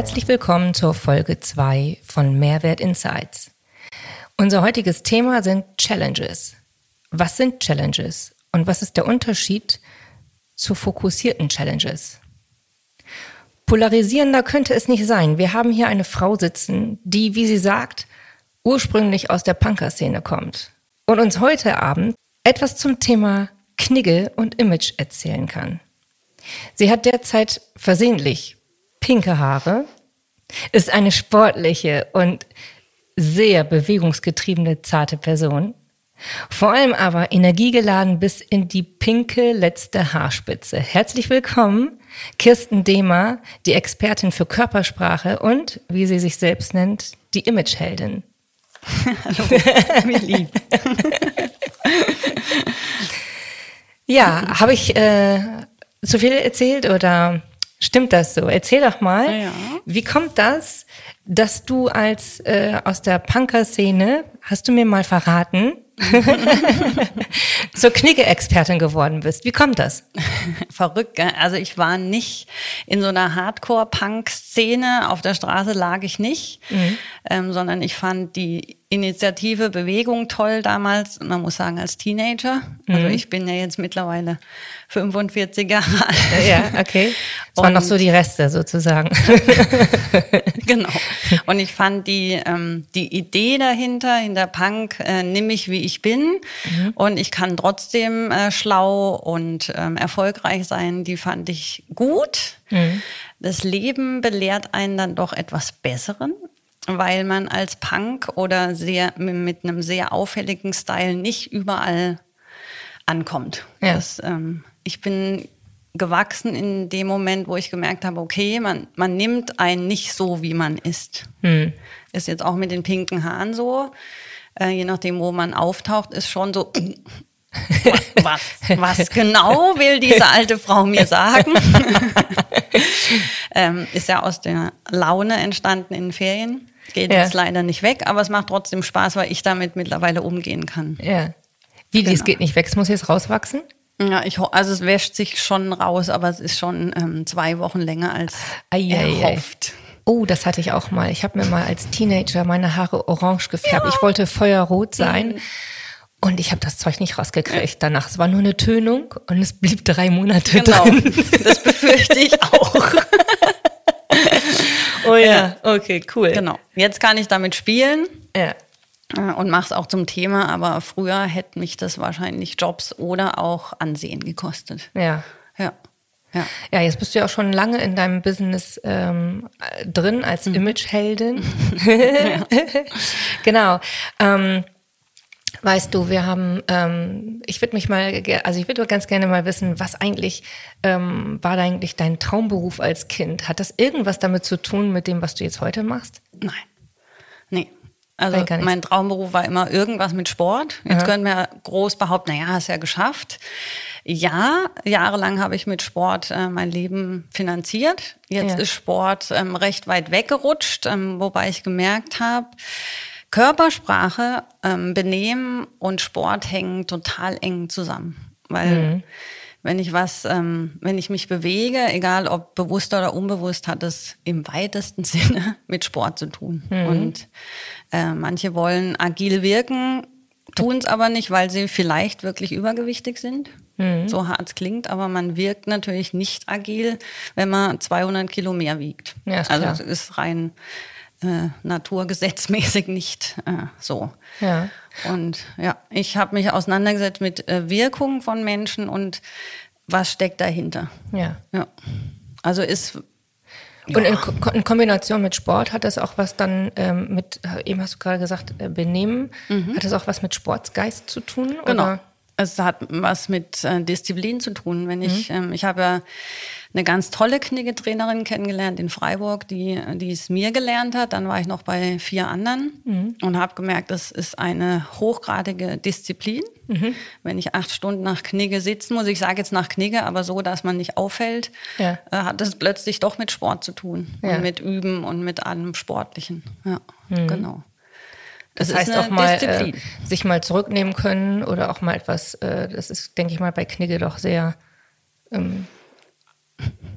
Herzlich willkommen zur Folge 2 von Mehrwert Insights. Unser heutiges Thema sind Challenges. Was sind Challenges und was ist der Unterschied zu fokussierten Challenges? Polarisierender könnte es nicht sein. Wir haben hier eine Frau sitzen, die, wie sie sagt, ursprünglich aus der Punker-Szene kommt und uns heute Abend etwas zum Thema Knigge und Image erzählen kann. Sie hat derzeit versehentlich pinke Haare, ist eine sportliche und sehr bewegungsgetriebene, zarte Person. Vor allem aber energiegeladen bis in die pinke letzte Haarspitze. Herzlich willkommen, Kirsten Dehmer, die Expertin für Körpersprache und, wie sie sich selbst nennt, die Imageheldin. Hallo, wie lieb. ja, habe ich äh, zu viel erzählt oder stimmt das so? Erzähl doch mal, Ja. wie kommt das, dass du als äh, aus der Punker-Szene, hast du mir mal verraten, zur Knigge-Expertin geworden bist? Wie kommt das? Verrückt, gell? Also ich war nicht in so einer Hardcore-Punk-Szene. Auf der Straße lag ich nicht, ähm, sondern ich fand die Initiative Bewegung toll damals. Man muss sagen, als Teenager. Also ich bin ja jetzt mittlerweile 45 Jahre alt. Ja, okay. Das waren noch so die Reste sozusagen. genau. Und ich fand die, ähm, die Idee dahinter, hinter Punk, äh, nimm mich wie ich bin und ich kann trotzdem äh, schlau und ähm, erfolgreich sein, die fand ich gut. Das Leben belehrt einen dann doch etwas Besseren, weil man als Punk oder sehr, mit einem sehr auffälligen Style nicht überall ankommt. Ja. Das, ähm, ich bin gewachsen in dem Moment, wo ich gemerkt habe, okay, man, man nimmt einen nicht so, wie man ist. Ist jetzt auch mit den pinken Haaren so. Äh, je nachdem, wo man auftaucht, ist schon so, was, was genau will diese alte Frau mir sagen? ähm, ist ja aus der Laune entstanden in den Ferien. Geht Ja. jetzt leider nicht weg, aber es macht trotzdem Spaß, weil ich damit mittlerweile umgehen kann. ja. Wie, Genau. das geht nicht weg, es muss jetzt rauswachsen? Ja, ich, also es wäscht sich schon raus, aber es ist schon ähm, zwei Wochen länger als Eieiei. erhofft. Oh, das hatte ich auch mal. Ich habe mir mal als Teenager meine Haare orange gefärbt. Ich wollte feuerrot sein. Und ich habe das Zeug nicht rausgekriegt danach. Es war nur eine Tönung und es blieb drei Monate Genau, drin. das befürchte ich auch. Oh ja, okay, cool. genau. Jetzt kann ich damit spielen Ja. Äh, und mache es auch zum Thema, aber früher hätte mich das wahrscheinlich Jobs oder auch Ansehen gekostet. Ja. Ja. Ja. Ja, jetzt bist du ja auch schon lange in deinem Business ähm, äh, drin als Mhm. Imageheldin. genau. Ähm, weißt du, wir haben, ähm, ich würde mich mal, also ich würde ganz gerne mal wissen, was eigentlich ähm, war da eigentlich dein Traumberuf als Kind? Hat das irgendwas damit zu tun mit dem, was du jetzt heute machst? Nein. Also mein Traumberuf war immer irgendwas mit Sport. Jetzt Aha. können wir groß behaupten, naja, hast ja geschafft. Ja, jahrelang habe ich mit Sport äh, mein Leben finanziert. Jetzt Ja. ist Sport ähm, recht weit weggerutscht, ähm, wobei ich gemerkt habe, Körpersprache, ähm, Benehmen und Sport hängen total eng zusammen. Weil wenn ich was, ähm, wenn ich mich bewege, egal ob bewusst oder unbewusst, hat es im weitesten Sinne mit Sport zu tun. Und äh, manche wollen agil wirken, tun es aber nicht, weil sie vielleicht wirklich übergewichtig sind. So hart es klingt, aber man wirkt natürlich nicht agil, wenn man 200 Kilo mehr wiegt. Ja, also es ist rein äh, naturgesetzmäßig nicht äh, so. Ja. Und ja, ich habe mich auseinandergesetzt mit äh, Wirkung von Menschen und was steckt dahinter. Ja. Ja. Also ist Und in, Ko in Kombination mit Sport hat das auch was dann ähm, mit, äh, eben hast du gerade gesagt, äh, Benehmen, hat das auch was mit Sportsgeist zu tun? Genau. Oder? Es hat was mit äh, Disziplin zu tun. Wenn ich, Mhm. ähm, ich habe ja eine ganz tolle Kniggetrainerin kennengelernt in Freiburg, die, die es mir gelernt hat. Dann war ich noch bei vier anderen mhm. und habe gemerkt, das ist eine hochgradige Disziplin. Mhm. Wenn ich acht Stunden nach Knigge sitzen muss, ich sage jetzt nach Knigge, aber so, dass man nicht auffällt, ja. äh, hat das plötzlich doch mit Sport zu tun ja. und mit Üben und mit allem Sportlichen. Ja, mhm. genau. Das, das heißt auch mal äh, sich mal zurücknehmen können oder auch mal etwas, äh, das ist, denke ich mal, bei Knigge doch sehr ähm,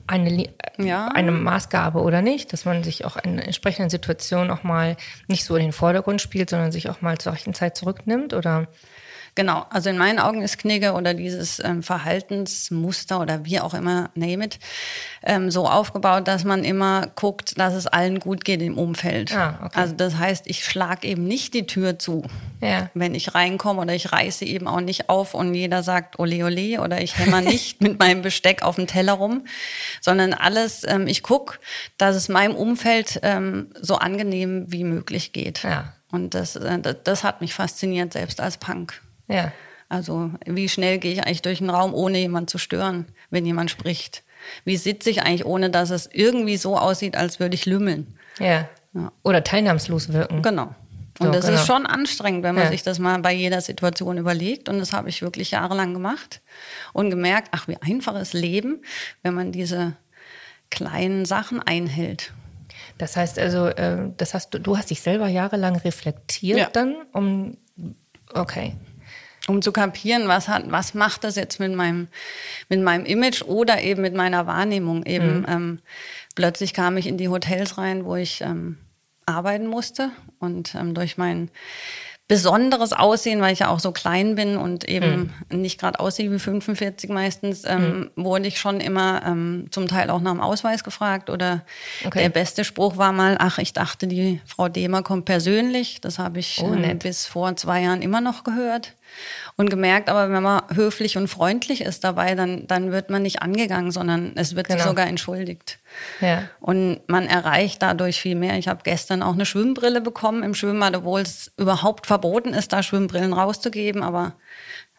eine, ja. eine Maßgabe oder nicht, dass man sich auch in entsprechenden Situationen auch mal nicht so in den Vordergrund spielt, sondern sich auch mal zur rechten Zeit zurücknimmt oder Genau, also in meinen Augen ist Knigge oder dieses ähm, Verhaltensmuster oder wie auch immer, name it, ähm, so aufgebaut, dass man immer guckt, dass es allen gut geht im Umfeld. Ah, okay. Also das heißt, ich schlage eben nicht die Tür zu, ja. wenn ich reinkomme oder ich reiße eben auch nicht auf und jeder sagt ole ole oder ich hämmer nicht mit meinem Besteck auf dem Teller rum, sondern alles, ähm, ich gucke, dass es meinem Umfeld ähm, so angenehm wie möglich geht. Ja. Und das, äh, das hat mich fasziniert, selbst als Punk. Ja. Also wie schnell gehe ich eigentlich durch den Raum, ohne jemanden zu stören, wenn jemand spricht? Wie sitze ich eigentlich, ohne dass es irgendwie so aussieht, als würde ich lümmeln? Ja. ja. Oder teilnahmslos wirken. Genau. Und so, das genau. ist schon anstrengend, wenn man ja. sich das mal bei jeder Situation überlegt. Und das habe ich wirklich jahrelang gemacht und gemerkt, ach, wie einfach ist Leben, wenn man diese kleinen Sachen einhält. Das heißt also, äh, das hast du, du hast dich selber jahrelang reflektiert ja. dann, um okay um zu kapieren, was hat, was macht das jetzt mit meinem, mit meinem Image oder eben mit meiner Wahrnehmung. Eben mhm. ähm, plötzlich kam ich in die Hotels rein, wo ich ähm, arbeiten musste und ähm, durch mein besonderes Aussehen, weil ich ja auch so klein bin und eben mhm. nicht gerade aussehe wie 45 meistens, ähm, mhm. wurde ich schon immer ähm, zum Teil auch nach dem Ausweis gefragt. Oder okay. der beste Spruch war mal, ach, ich dachte, die Frau Demer kommt persönlich. Das habe ich oh, äh, bis vor zwei Jahren immer noch gehört und gemerkt, aber wenn man höflich und freundlich ist dabei, dann, dann wird man nicht angegangen, sondern es wird genau. sich sogar entschuldigt. Ja. Und man erreicht dadurch viel mehr. Ich habe gestern auch eine Schwimmbrille bekommen im Schwimmbad, obwohl es überhaupt verboten ist, da Schwimmbrillen rauszugeben, aber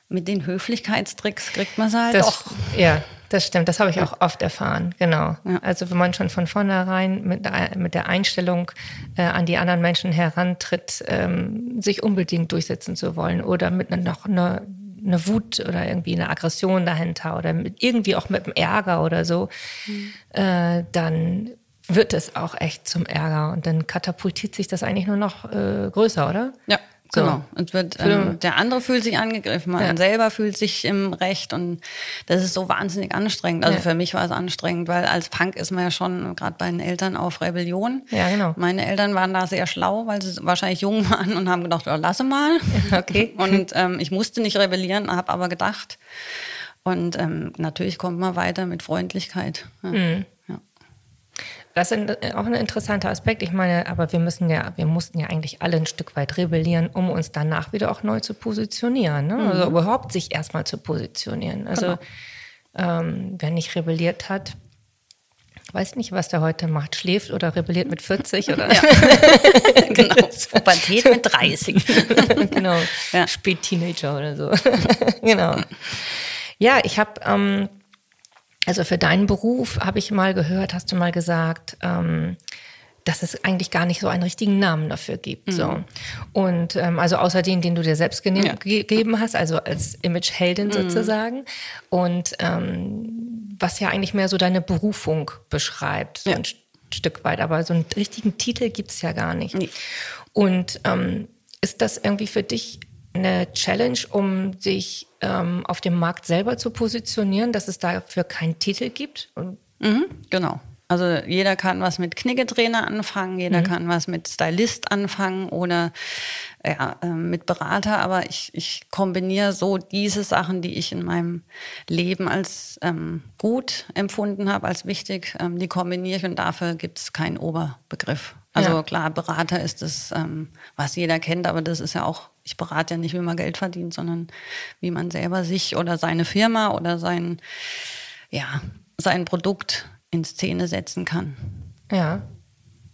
mit den Höflichkeitstricks kriegt man es halt das, doch. Ja, das stimmt. Das habe ich auch oft erfahren. Genau. Ja. Also wenn man schon von vornherein mit, mit der Einstellung äh, an die anderen Menschen herantritt, ähm, sich unbedingt durchsetzen zu wollen oder mit ne, noch einer eine Wut oder irgendwie eine Aggression dahinter oder mit, irgendwie auch mit dem Ärger oder so, mhm. äh, dann wird es auch echt zum Ärger und dann katapultiert sich das eigentlich nur noch äh, größer, oder? Ja, so. Genau. Und wird, ähm, der andere fühlt sich angegriffen, man ja. selber fühlt sich im Recht und das ist so wahnsinnig anstrengend. Also ja. für mich war es anstrengend, weil als Punk ist man ja schon gerade bei den Eltern auf Rebellion. Ja, genau. Meine Eltern waren da sehr schlau, weil sie wahrscheinlich jung waren und haben gedacht, oh, lasse mal. Okay. Und ähm, ich musste nicht rebellieren, habe aber gedacht. Und ähm, natürlich kommt man weiter mit Freundlichkeit. Ja. Mhm. Das ist auch ein interessanter Aspekt. Ich meine, aber wir müssen ja, wir mussten ja eigentlich alle ein Stück weit rebellieren, um uns danach wieder auch neu zu positionieren. Ne? Also mhm. Also überhaupt sich erstmal zu positionieren. Also genau. ähm, wer nicht rebelliert hat, weiß nicht, was der heute macht. Schläft oder rebelliert mit 40 oder? Ja. genau. Pubertät mit 30. genau. Ja. Spät Teenager oder so. genau. Ja, ich habe ähm, also für deinen Beruf habe ich mal gehört, hast du mal gesagt, ähm, dass es eigentlich gar nicht so einen richtigen Namen dafür gibt. Mhm. So. Und ähm, also außer den, den du dir selbst ja. gegeben hast, also als Imageheldin mhm. sozusagen. Und ähm, was ja eigentlich mehr so deine Berufung beschreibt, so ja. ein Stück weit. Aber so einen richtigen Titel gibt es ja gar nicht. Nee. Und ähm, ist das irgendwie für dich eine Challenge, um sich ähm, auf dem Markt selber zu positionieren, dass es dafür keinen Titel gibt? Mhm, genau. Also jeder kann was mit Kniggetrainer anfangen, jeder mhm. kann was mit Stylist anfangen oder ja, äh, mit Berater, aber ich, ich kombiniere so diese Sachen, die ich in meinem Leben als ähm, gut empfunden habe, als wichtig, ähm, die kombiniere ich und dafür gibt es keinen Oberbegriff. Also ja. klar, Berater ist das, ähm, was jeder kennt, aber das ist ja auch, ich berate ja nicht, wie man Geld verdient, sondern wie man selber sich oder seine Firma oder sein, ja, sein Produkt in Szene setzen kann. Ja,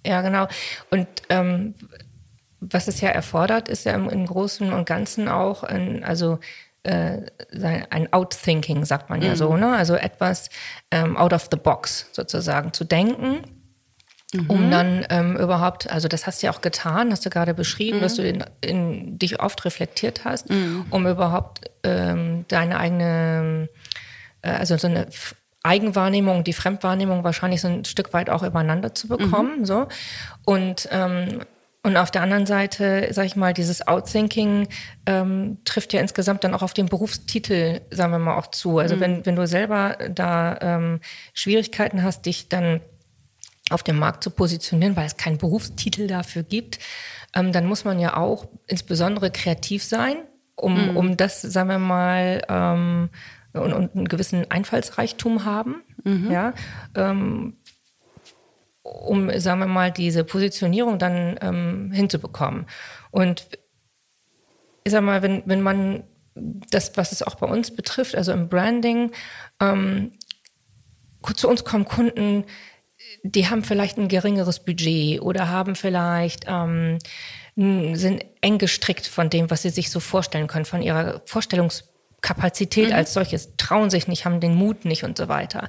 ja, genau. Und ähm, was es ja erfordert, ist ja im, im Großen und Ganzen auch, ein, also äh, ein Outthinking, sagt man ja so, ne? Also etwas ähm, out of the box sozusagen zu denken. Um dann ähm, überhaupt, also das hast du ja auch getan, hast du gerade beschrieben, dass du in, in, dich oft reflektiert hast, um überhaupt ähm, deine eigene, äh, also so eine Eigenwahrnehmung, die Fremdwahrnehmung wahrscheinlich so ein Stück weit auch übereinander zu bekommen. So. Und ähm, und auf der anderen Seite, sag ich mal, dieses Outthinking ähm, trifft ja insgesamt dann auch auf den Berufstitel, sagen wir mal, auch zu. Also wenn, wenn du selber da ähm, Schwierigkeiten hast, dich dann auf dem Markt zu positionieren, weil es keinen Berufstitel dafür gibt, ähm, dann muss man ja auch insbesondere kreativ sein, um, um das, sagen wir mal, ähm, und, und einen gewissen Einfallsreichtum haben. Ja, ähm, um, sagen wir mal, diese Positionierung dann ähm, hinzubekommen. Und ich sag mal, wenn, wenn man das, was es auch bei uns betrifft, also im Branding, ähm, zu uns kommen Kunden, die haben vielleicht ein geringeres Budget oder haben vielleicht ähm, sind eng gestrickt von dem, was sie sich so vorstellen können, von ihrer Vorstellungskapazität als solches, trauen sich nicht, haben den Mut nicht und so weiter.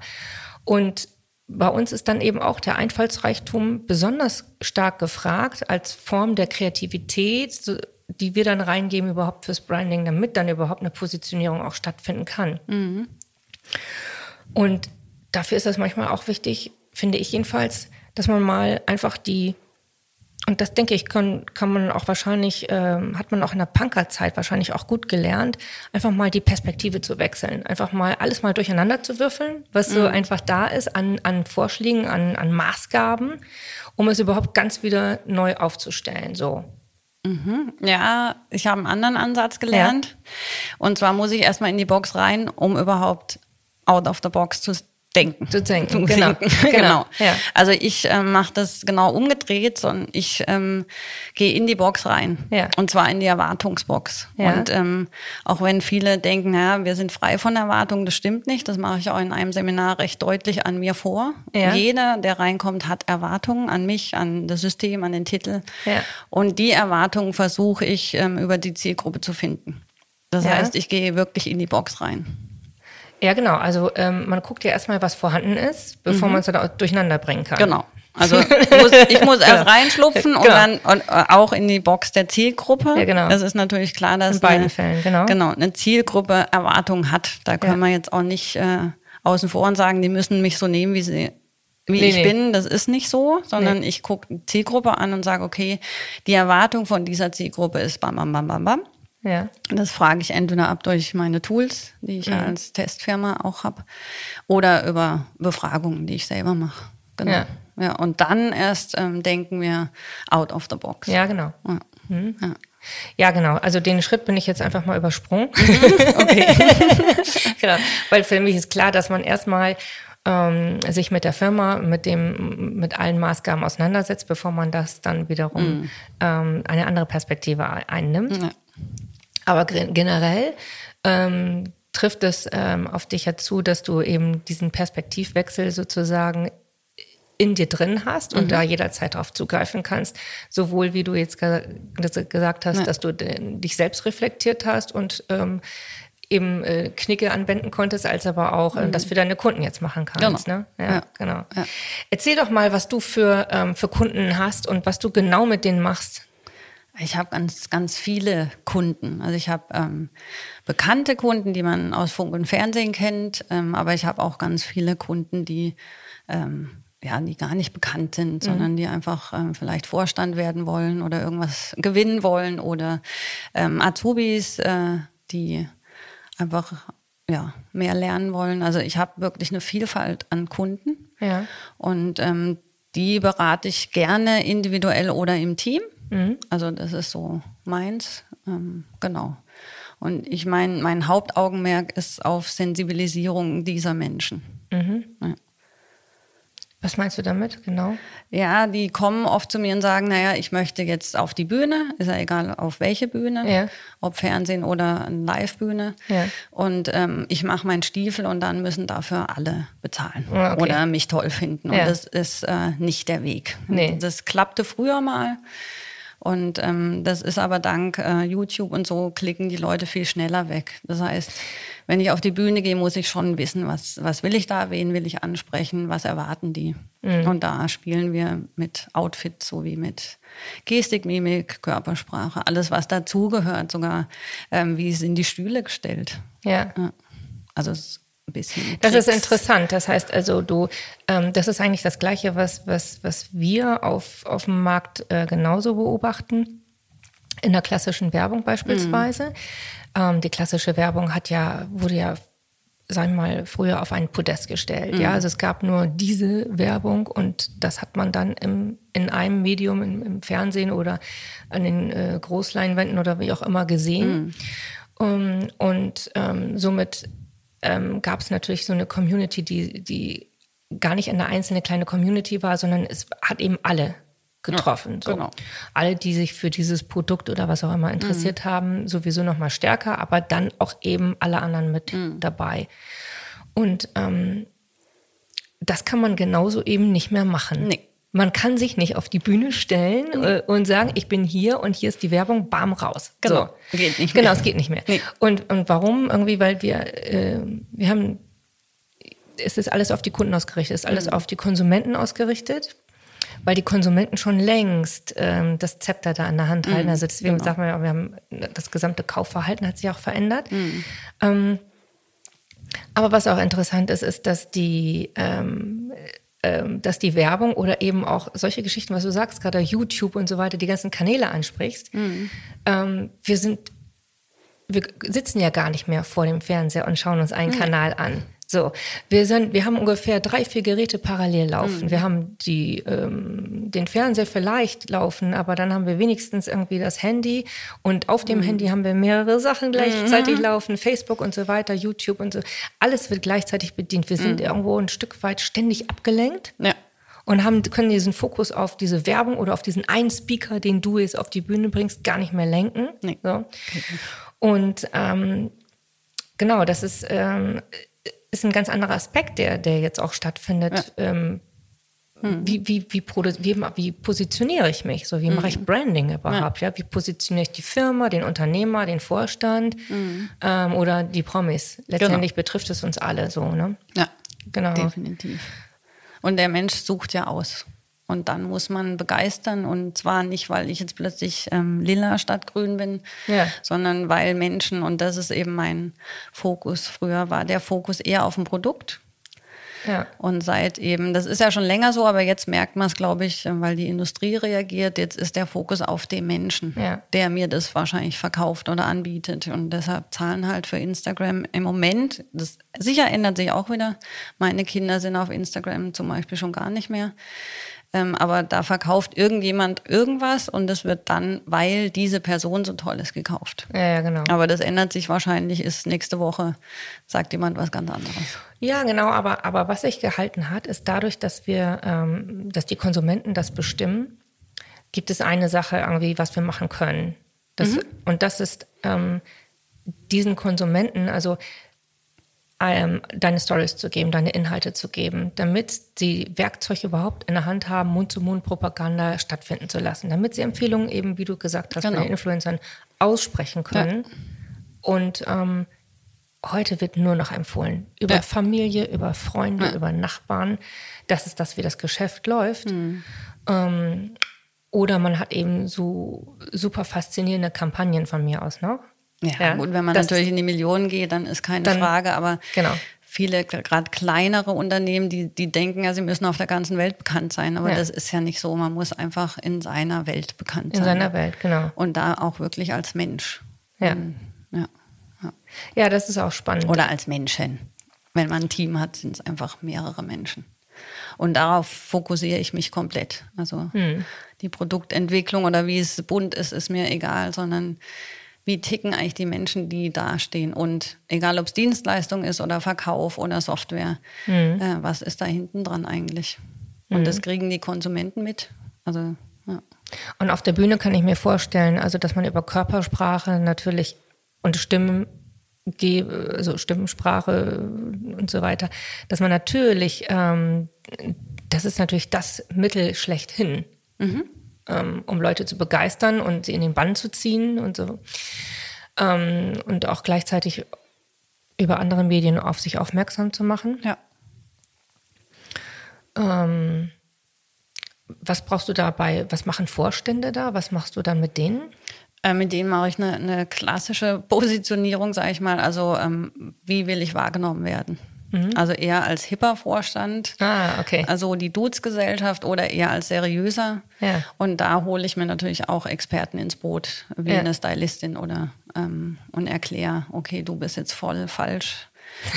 Und bei uns ist dann eben auch der Einfallsreichtum besonders stark gefragt als Form der Kreativität, die wir dann reingeben überhaupt fürs Branding, damit dann überhaupt eine Positionierung auch stattfinden kann. Und dafür ist es manchmal auch wichtig, finde ich jedenfalls, dass man mal einfach die, und das denke ich, kann, kann man auch wahrscheinlich, ähm, hat man auch in der Punkerzeit wahrscheinlich auch gut gelernt, einfach mal die Perspektive zu wechseln. Einfach mal alles mal durcheinander zu würfeln, was so einfach da ist an, an Vorschlägen, an, an Maßgaben, um es überhaupt ganz wieder neu aufzustellen. So. Ja, ich habe einen anderen Ansatz gelernt. Und zwar muss ich erstmal in die Box rein, um überhaupt out of the box zu denken. Zu denken, Zu genau. denken. Genau, genau. ja. Also ich ähm, mache das genau umgedreht, sondern ich ähm, gehe in die Box rein. Ja. Und zwar in die Erwartungsbox. Ja. Und ähm, auch wenn viele denken, ja, wir sind frei von Erwartungen, das stimmt nicht. Das mache ich auch in einem Seminar recht deutlich an mir vor. Ja. Jeder, der reinkommt, hat Erwartungen an mich, an das System, an den Titel. Ja. Und die Erwartungen versuche ich ähm, über die Zielgruppe zu finden. Das heißt, ich gehe wirklich in die Box rein. Ja, genau. Also ähm, man guckt ja erstmal, was vorhanden ist, bevor man es dann auch durcheinander bringen kann. Genau. Also ich muss, ich muss erst reinschlupfen und Genau. dann und äh, auch in die Box der Zielgruppe. Ja, genau. Das ist natürlich klar, dass In beiden eine, Fällen, genau. genau eine Zielgruppe Erwartungen hat. Da können Ja. wir jetzt auch nicht äh, außen vor und sagen, die müssen mich so nehmen, wie sie wie Nee, ich nee. bin. Das ist nicht so, sondern ich gucke die Zielgruppe an und sage, okay, die Erwartung von dieser Zielgruppe ist bam, bam, bam, bam, bam. Ja. Das frage ich entweder ab durch meine Tools, die ich Mhm. ja als Testfirma auch habe, oder über Befragungen, die ich selber mache. Genau. Ja. Ja. und dann erst ähm, denken wir out of the box. Ja, genau. Ja. Ja. Ja, genau. Also den Schritt bin ich jetzt einfach mal übersprungen. genau. Weil für mich ist klar, dass man erstmal ähm, sich mit der Firma, mit dem, mit allen Maßgaben auseinandersetzt, bevor man das dann wiederum ähm, eine andere Perspektive ein- einnimmt. Ja. Aber gen- generell ähm, trifft es ähm, auf dich ja zu, dass du eben diesen Perspektivwechsel sozusagen in dir drin hast und da jederzeit darauf zugreifen kannst. Sowohl wie du jetzt ge gesagt hast, dass du dich selbst reflektiert hast und ähm, eben äh, Knicke anwenden konntest, als aber auch äh, das für deine Kunden jetzt machen kannst. Genau. Ne? Ja, Ja. genau. Ja. Erzähl doch mal, was du für, ähm, für Kunden hast und was du genau mit denen machst. Ich habe ganz, ganz viele Kunden. Also ich habe ähm, bekannte Kunden, die man aus Funk und Fernsehen kennt, ähm, aber ich habe auch ganz viele Kunden, die ähm, ja, die gar nicht bekannt sind, sondern die einfach ähm, vielleicht Vorstand werden wollen oder irgendwas gewinnen wollen oder ähm, Azubis, äh, die einfach ja, mehr lernen wollen. Also ich habe wirklich eine Vielfalt an Kunden. Ja. Und ähm, die berate ich gerne individuell oder im Team. Also das ist so meins. Ähm, genau. Und ich meine, mein Hauptaugenmerk ist auf Sensibilisierung dieser Menschen. Ja. Was meinst du damit genau? Ja, die kommen oft zu mir und sagen, naja, ich möchte jetzt auf die Bühne, ist ja egal auf welche Bühne, Ja. ob Fernsehen oder eine Live-Bühne. Ja. Und ähm, ich mache meinen Stiefel und dann müssen dafür alle bezahlen Ah, okay. oder mich toll finden. Ja. Und das ist äh, nicht der Weg. Nee. Das klappte früher mal, Und ähm, das ist aber dank äh, YouTube und so klicken die Leute viel schneller weg. Das heißt, wenn ich auf die Bühne gehe, muss ich schon wissen, was, was will ich da, wen will ich ansprechen, was erwarten die. Mhm. Und da spielen wir mit Outfit sowie mit Gestik, Mimik, Körpersprache, alles, was dazugehört, sogar ähm, wie sind die Stühle gestellt. Ja. ja. Also es ein bisschen. Das ist interessant. Das heißt also, du, ähm, das ist eigentlich das Gleiche, was, was, was wir auf, auf dem Markt äh, genauso beobachten. In der klassischen Werbung beispielsweise. Mhm. Ähm, die klassische Werbung hat ja, wurde ja sagen wir mal, früher auf ein Podest gestellt. Mhm. Ja, also es gab nur diese Werbung und das hat man dann im, in einem Medium, im, im Fernsehen oder an den äh, Großleinwänden oder wie auch immer gesehen. Mhm. Um, und ähm, somit ähm, gab es natürlich so eine Community, die, die gar nicht eine einzelne kleine Community war, sondern es hat eben alle getroffen. Ja, genau. So. Alle, die sich für dieses Produkt oder was auch immer interessiert mhm. haben, sowieso noch mal stärker, aber dann auch eben alle anderen mit mhm. dabei. Und ähm, das kann man genauso eben nicht mehr machen. Nee. Man kann sich nicht auf die Bühne stellen nee. äh, und sagen, ich bin hier und hier ist die Werbung, bam, raus. Genau, so. geht nicht mehr. Genau, es geht nicht mehr. Nee. Und, und warum? Irgendwie, weil wir, äh, wir haben, es ist alles auf die Kunden ausgerichtet, es ist alles mhm. auf die Konsumenten ausgerichtet weil die Konsumenten schon längst ähm, das Zepter da in der Hand halten. Mhm, also deswegen genau. sagen wir, wir haben das gesamte Kaufverhalten hat sich auch verändert. Mhm. Ähm, aber was auch interessant ist, ist, dass die ähm, dass die Werbung oder eben auch solche Geschichten, was du sagst, gerade YouTube und so weiter, die ganzen Kanäle ansprichst. Mhm. Ähm, wir sind, wir sitzen ja gar nicht mehr vor dem Fernseher und schauen uns einen mhm. Kanal an. So, wir sind, wir haben ungefähr drei, vier Geräte parallel laufen. Mhm. Wir haben die, ähm, den Fernseher vielleicht laufen, aber dann haben wir wenigstens irgendwie das Handy und auf dem mhm. Handy haben wir mehrere Sachen gleichzeitig mhm. laufen, Facebook und so weiter, YouTube und so. Alles wird gleichzeitig bedient. Wir sind mhm. irgendwo ein Stück weit ständig abgelenkt. Ja und haben, können diesen Fokus auf diese Werbung oder auf diesen einen Speaker, den du jetzt auf die Bühne bringst, gar nicht mehr lenken. Nee. So. Und ähm, genau, das ist, ähm, ist ein ganz anderer Aspekt, der, der jetzt auch stattfindet. Ja. Ähm, hm. wie, wie, wie, wie, wie, positioniere ich mich? So, wie hm. mache ich Branding überhaupt? Ja. ja. wie positioniere ich die Firma, den Unternehmer, den Vorstand hm. ähm, oder die Promis? Letztendlich genau. betrifft es uns alle so, ne? Ja, genau. Definitiv. Und der Mensch sucht ja aus. Und dann muss man begeistern und zwar nicht, weil ich jetzt plötzlich ähm, lila statt grün bin, ja. sondern weil Menschen, und das ist eben mein Fokus, früher war der Fokus eher auf dem Produkt. Ja. Und seit eben, das ist ja schon länger so, aber jetzt merkt man es, glaube ich, weil die Industrie reagiert, jetzt ist der Fokus auf dem Menschen, ja. der mir das wahrscheinlich verkauft oder anbietet. Und deshalb zahlen halt für Instagram im Moment, das sicher ändert sich auch wieder. Meine Kinder sind auf Instagram zum Beispiel schon gar nicht mehr. Ähm, aber da verkauft irgendjemand irgendwas und es wird dann, weil diese Person so toll ist, gekauft. Ja, ja, genau. Aber das ändert sich wahrscheinlich, ist nächste Woche, sagt jemand was ganz anderes. Ja, genau, aber, aber was sich gehalten hat, ist dadurch, dass wir, ähm, dass die Konsumenten das bestimmen, gibt es eine Sache irgendwie, was wir machen können. Das, mhm. Und das ist ähm, diesen Konsumenten, also ähm, deine Stories zu geben, deine Inhalte zu geben, damit sie Werkzeug überhaupt in der Hand haben, Mund-zu-Mund-Propaganda stattfinden zu lassen, damit sie Empfehlungen eben, wie du gesagt hast, genau. bei den Influencern aussprechen können. Ja. Und ähm, heute wird nur noch empfohlen über ja. Familie, über Freunde, ja. über Nachbarn. Das ist das, wie das Geschäft läuft. Mhm. Ähm, oder man hat eben so super faszinierende Kampagnen von mir aus noch. Ja, ja gut, wenn man natürlich in die Millionen geht, dann ist keine dann, Frage, aber genau. viele, gerade kleinere Unternehmen, die, die denken ja, sie müssen auf der ganzen Welt bekannt sein, aber ja. das ist ja nicht so. Man muss einfach in seiner Welt bekannt sein. In seiner Welt, genau. Und da auch wirklich als Mensch. Ja. Und, ja. ja. Ja, das ist auch spannend. Oder als Menschen. Wenn man ein Team hat, sind es einfach mehrere Menschen. Und darauf fokussiere ich mich komplett. Also hm. die Produktentwicklung oder wie es bunt ist, ist mir egal, sondern wie ticken eigentlich die Menschen, die dastehen. Und egal, ob es Dienstleistung ist oder Verkauf oder Software, mhm. äh, was ist da hinten dran eigentlich? Und mhm. das kriegen die Konsumenten mit. Also, ja. Und auf der Bühne kann ich mir vorstellen, also dass man über Körpersprache natürlich und Stimmen also Stimmensprache und so weiter, dass man natürlich, ähm, das ist natürlich das Mittel schlechthin. Mhm. Ähm, um Leute zu begeistern und sie in den Bann zu ziehen und so. Ähm, und auch gleichzeitig über andere Medien auf sich aufmerksam zu machen. Ja. Ähm, was brauchst du dabei? Was machen Vorstände da? Was machst du dann mit denen? Äh, mit denen mache ich eine, eine klassische Positionierung, sage ich mal. Also ähm, wie will ich wahrgenommen werden? Also eher als hipper Vorstand. Ah, okay. Also die Dudes-Gesellschaft oder eher als seriöser. Ja. Und da hole ich mir natürlich auch Experten ins Boot, wie Ja. eine Stylistin oder ähm, und erkläre, okay, du bist jetzt voll falsch.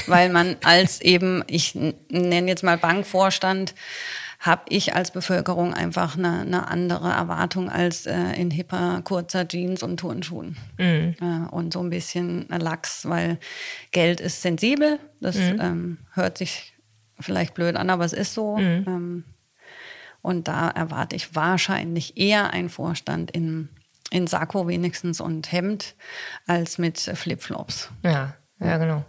Weil man als eben, ich nenne jetzt mal Bankvorstand, habe ich als Bevölkerung einfach eine, eine andere Erwartung als äh, in hipper, kurzer Jeans und Turnschuhen. Mhm. Äh, und so ein bisschen Lachs, weil Geld ist sensibel. Das Mhm. ähm, hört sich vielleicht blöd an, aber es ist so. Mhm. Ähm, und da erwarte ich wahrscheinlich eher einen Vorstand in, in Sakko wenigstens und Hemd als mit Flipflops. Ja, ja, genau.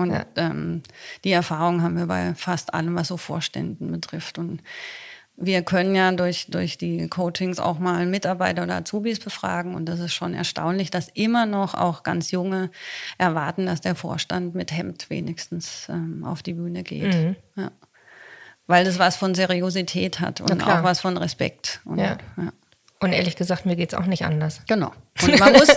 Und Ja. ähm, die Erfahrung haben wir bei fast allem, was so Vorständen betrifft. Und wir können ja durch, durch die Coachings auch mal Mitarbeiter oder Azubis befragen. Und das ist schon erstaunlich, dass immer noch auch ganz junge erwarten, dass der Vorstand mit Hemd wenigstens ähm, auf die Bühne geht. Mhm. Ja. Weil das was von Seriosität hat und auch was von Respekt. Und, Ja. ja. Und ehrlich gesagt, mir geht es auch nicht anders. Genau. Und man muss,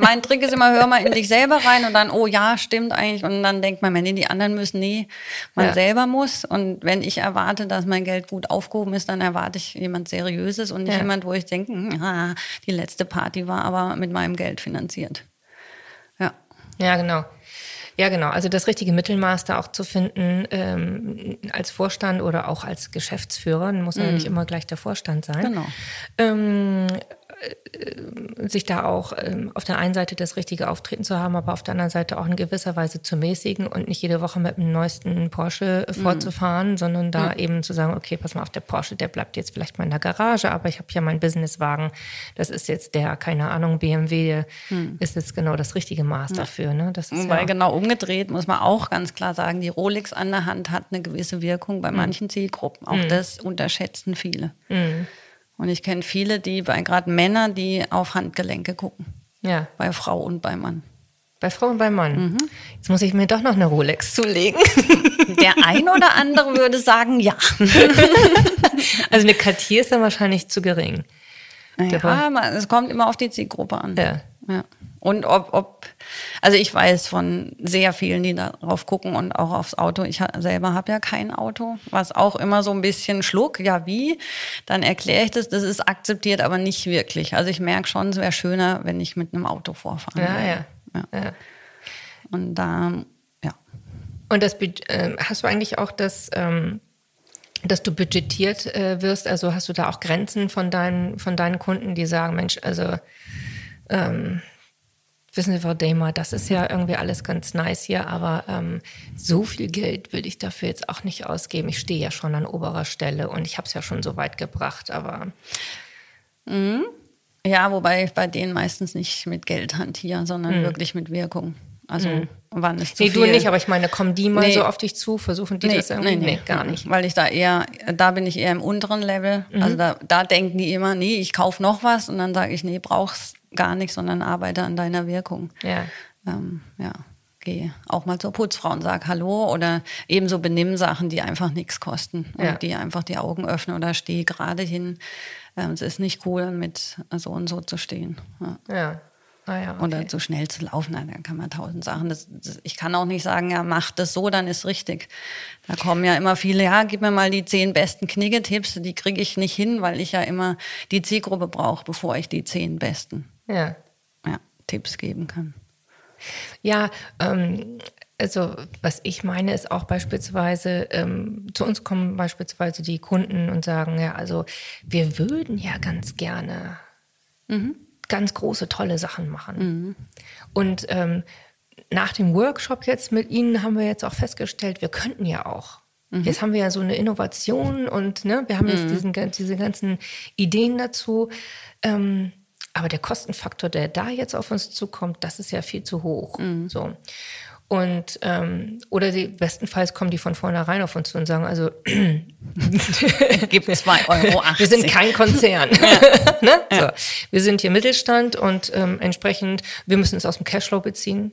mein Trick ist immer, hör mal in dich selber rein und dann, oh ja, stimmt eigentlich. Und dann denkt man, nee, die anderen müssen, nee, man Ja. selber muss. Und wenn ich erwarte, dass mein Geld gut aufgehoben ist, dann erwarte ich jemand Seriöses und nicht Ja. jemand, wo ich denke, hm, ah, die letzte Party war aber mit meinem Geld finanziert. Ja. Ja, genau. Ja, genau. Also das richtige Mittelmaß da auch zu finden ähm, als Vorstand oder auch als Geschäftsführer, muss ja nicht immer gleich der Vorstand sein. Genau. Ähm, äh, sich da auch ähm, auf der einen Seite das richtige Auftreten zu haben, aber auf der anderen Seite auch in gewisser Weise zu mäßigen und nicht jede Woche mit dem neuesten Porsche äh, vorzufahren, sondern da eben zu sagen, okay, pass mal auf, der Porsche, der bleibt jetzt vielleicht mal in der Garage, aber ich habe hier meinen Businesswagen, das ist jetzt der, keine Ahnung, BMW, ist jetzt genau das richtige Maß dafür. Ne? Das ist Weil ja, genau umgedreht muss man auch ganz klar sagen, die Rolex an der Hand hat eine gewisse Wirkung Mhm. bei manchen Zielgruppen. Auch das unterschätzen viele. Und ich kenne viele, die bei gerade Männer, die auf Handgelenke gucken. ja, Bei Frau und bei Mann. bei Frau und bei Mann. Mhm. Jetzt muss ich mir doch noch eine Rolex zulegen. Der ein oder andere würde sagen, ja. also eine Cartier ist dann wahrscheinlich zu gering. Ja, man- es kommt immer auf die Zielgruppe an. Ja. Ja. Und ob, ob, also ich weiß von sehr vielen, die darauf gucken und auch aufs Auto. Ich selber habe ja kein Auto, was auch immer so ein bisschen schluck. Ja, wie? Dann erkläre ich das, das ist akzeptiert, aber nicht wirklich. Also ich merke schon, es wäre schöner, wenn ich mit einem Auto vorfahren Ja, würde. ja. ja. Ja. Und da, ja. Und das ähm, hast du eigentlich auch das, ähm, dass du budgetiert äh, wirst? Also hast du da auch Grenzen von deinen, von deinen Kunden, die sagen, Mensch, also ähm, wissen Sie, Frau Dahmer, das ist ja irgendwie alles ganz nice hier, aber ähm, so viel Geld will ich dafür jetzt auch nicht ausgeben. Ich stehe ja schon an oberer Stelle und ich habe es ja schon so weit gebracht, aber Ja, wobei ich bei denen meistens nicht mit Geld hantiere, sondern wirklich mit Wirkung. Also wann ist zu Mhm. nee, viel? du nicht, aber ich meine, kommen die mal Nee. so auf dich zu, versuchen die das irgendwie? Nee, gar mhm. nicht. Weil ich da eher, da bin ich eher im unteren Level. Mhm. Also da, da denken die immer, nee, ich kaufe noch was und dann sage ich, nee, brauchst gar nicht, sondern arbeite an deiner Wirkung. Ja. Ähm, ja, gehe auch mal zur Putzfrau und sag Hallo oder ebenso Benimmsachen, die einfach nichts kosten und Ja. die einfach die Augen öffnen oder stehe gerade hin. Ähm, es ist nicht cool, mit so und so zu stehen. Ja. Ja. Ah, ja, okay. Oder zu schnell zu laufen, na, dann kann man tausend Sachen. Das, das, ich kann auch nicht sagen, ja, mach das so, dann ist richtig. Da kommen ja immer viele, ja, gib mir mal die zehn besten Kniggetipps, die kriege ich nicht hin, weil ich ja immer die Zielgruppe brauche, bevor ich die zehn besten ja. ja, Tipps geben kann. Ja, ähm, also was ich meine ist auch beispielsweise, ähm, zu uns kommen beispielsweise die Kunden und sagen, ja, also wir würden ja ganz gerne ganz große, tolle Sachen machen. Und ähm, nach dem Workshop jetzt mit Ihnen haben wir jetzt auch festgestellt, wir könnten ja auch. Jetzt haben wir ja so eine Innovation und ne, wir haben jetzt diesen, gan- diese ganzen Ideen dazu. Ähm, aber der Kostenfaktor, der da jetzt auf uns zukommt, das ist ja viel zu hoch. So. Und ähm, oder die bestenfalls kommen die von vornherein auf uns zu und sagen, also Gibt 2,80 Euro. wir sind kein Konzern. ne? so. Wir sind hier Mittelstand und ähm, entsprechend, wir müssen es aus dem Cashflow beziehen.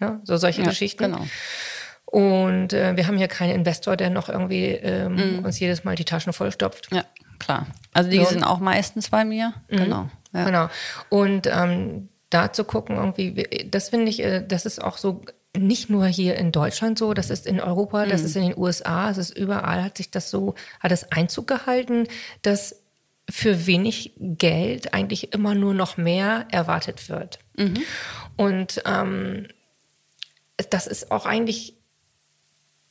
Ja, so solche Ja, Geschichten. genau. Und äh, wir haben hier keinen Investor, der noch irgendwie ähm, Mhm. uns jedes Mal die Taschen vollstopft. Ja, klar. Also die So. sind auch meistens bei mir. Genau. Ja. Genau. Und ähm, da zu gucken, irgendwie, wie- das finde ich, äh, das ist auch so nicht nur hier in Deutschland so, das ist in Europa, das ist in den USA, es ist überall, hat sich das so, hat es Einzug gehalten, dass für wenig Geld eigentlich immer nur noch mehr erwartet wird. Und ähm, das ist auch eigentlich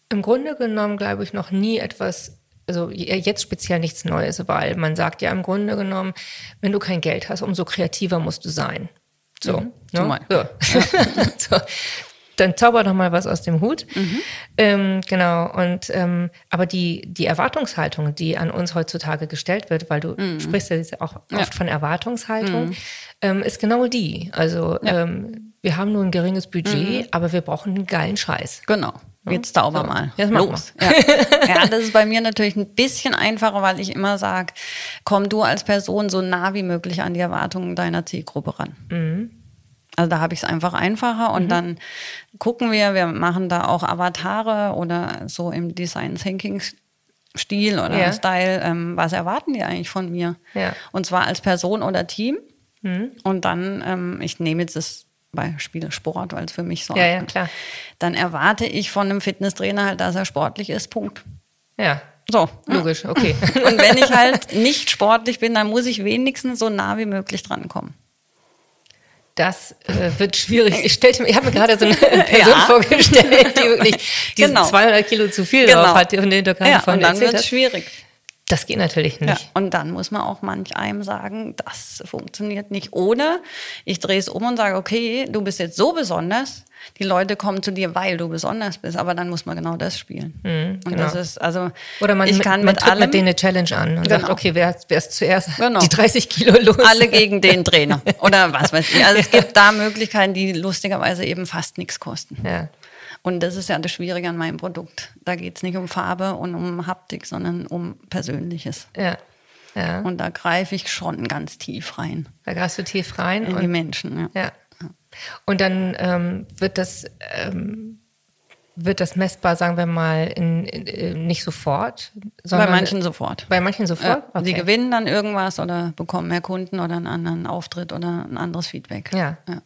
im Grunde genommen, glaube ich, noch nie etwas, also jetzt speziell nichts Neues, weil man sagt ja im Grunde genommen, wenn du kein Geld hast, umso kreativer musst du sein. So, Mhm. Ne? Beispiel. so. Dann zauber doch mal was aus dem Hut. Ähm, genau. Und ähm, aber die, die Erwartungshaltung, die an uns heutzutage gestellt wird, weil du sprichst ja auch oft von Erwartungshaltung, ähm, ist genau die. Also ähm, wir haben nur ein geringes Budget, aber wir brauchen einen geilen Scheiß. Genau. Jetzt zauber So. mal. Jetzt Los. Ja. ja, das ist bei mir natürlich ein bisschen einfacher, weil ich immer sage, komm du als Person so nah wie möglich an die Erwartungen deiner Zielgruppe ran. Mhm. Also da habe ich es einfach einfacher und dann gucken wir, wir machen da auch Avatare oder so im Design Thinking Stil oder Ja. Style, ähm, was erwarten die eigentlich von mir? Ja. Mhm. Und zwar als Person oder Team. Und dann, ähm, ich nehme jetzt das Beispiel Sport, weil es für mich so Ja, ja, klar. dann erwarte ich von einem Fitnesstrainer halt, dass er sportlich ist. Punkt. Ja, So. logisch, okay. Und wenn ich halt nicht sportlich bin, dann muss ich wenigstens so nah wie möglich drankommen. Das äh, wird schwierig. Ich, stellte ich habe mir gerade so eine Person Ja. vorgestellt, die wirklich diese Genau. 200 Kilo zu viel Genau. drauf hat, von denen du gerade Ja, vorhin und dann wird es schwierig. Das geht natürlich Ja. nicht. Und dann muss man auch manch einem sagen, das funktioniert nicht. Oder ich drehe es um und sage, okay, du bist jetzt so besonders, die Leute kommen zu dir, weil du besonders bist. Aber dann muss man genau das spielen. und genau. das ist, also, Oder man, ich mit, kann man mit tritt allem, mit denen eine Challenge an und sagt, Genau. okay, wer, wer ist zuerst Genau. die 30 Kilo los? alle gegen den Trainer. Oder was weiß ich. Also es gibt da Möglichkeiten, die lustigerweise eben fast nichts kosten. Ja. Und das ist ja das Schwierige an meinem Produkt. Da geht es nicht um Farbe und um Haptik, sondern um Persönliches. Ja. Ja. Und da greife ich schon ganz tief rein Da greifst du tief rein. in und, die Menschen. Ja. Ja. Und dann ähm, wird das ähm, wird das messbar, sagen wir mal, in, in, in, nicht sofort, Bei sondern manchen sofort. bei manchen sofort. Ja, Die gewinnen dann irgendwas oder bekommen mehr Kunden oder einen anderen Auftritt oder ein anderes Feedback. Ja. ja.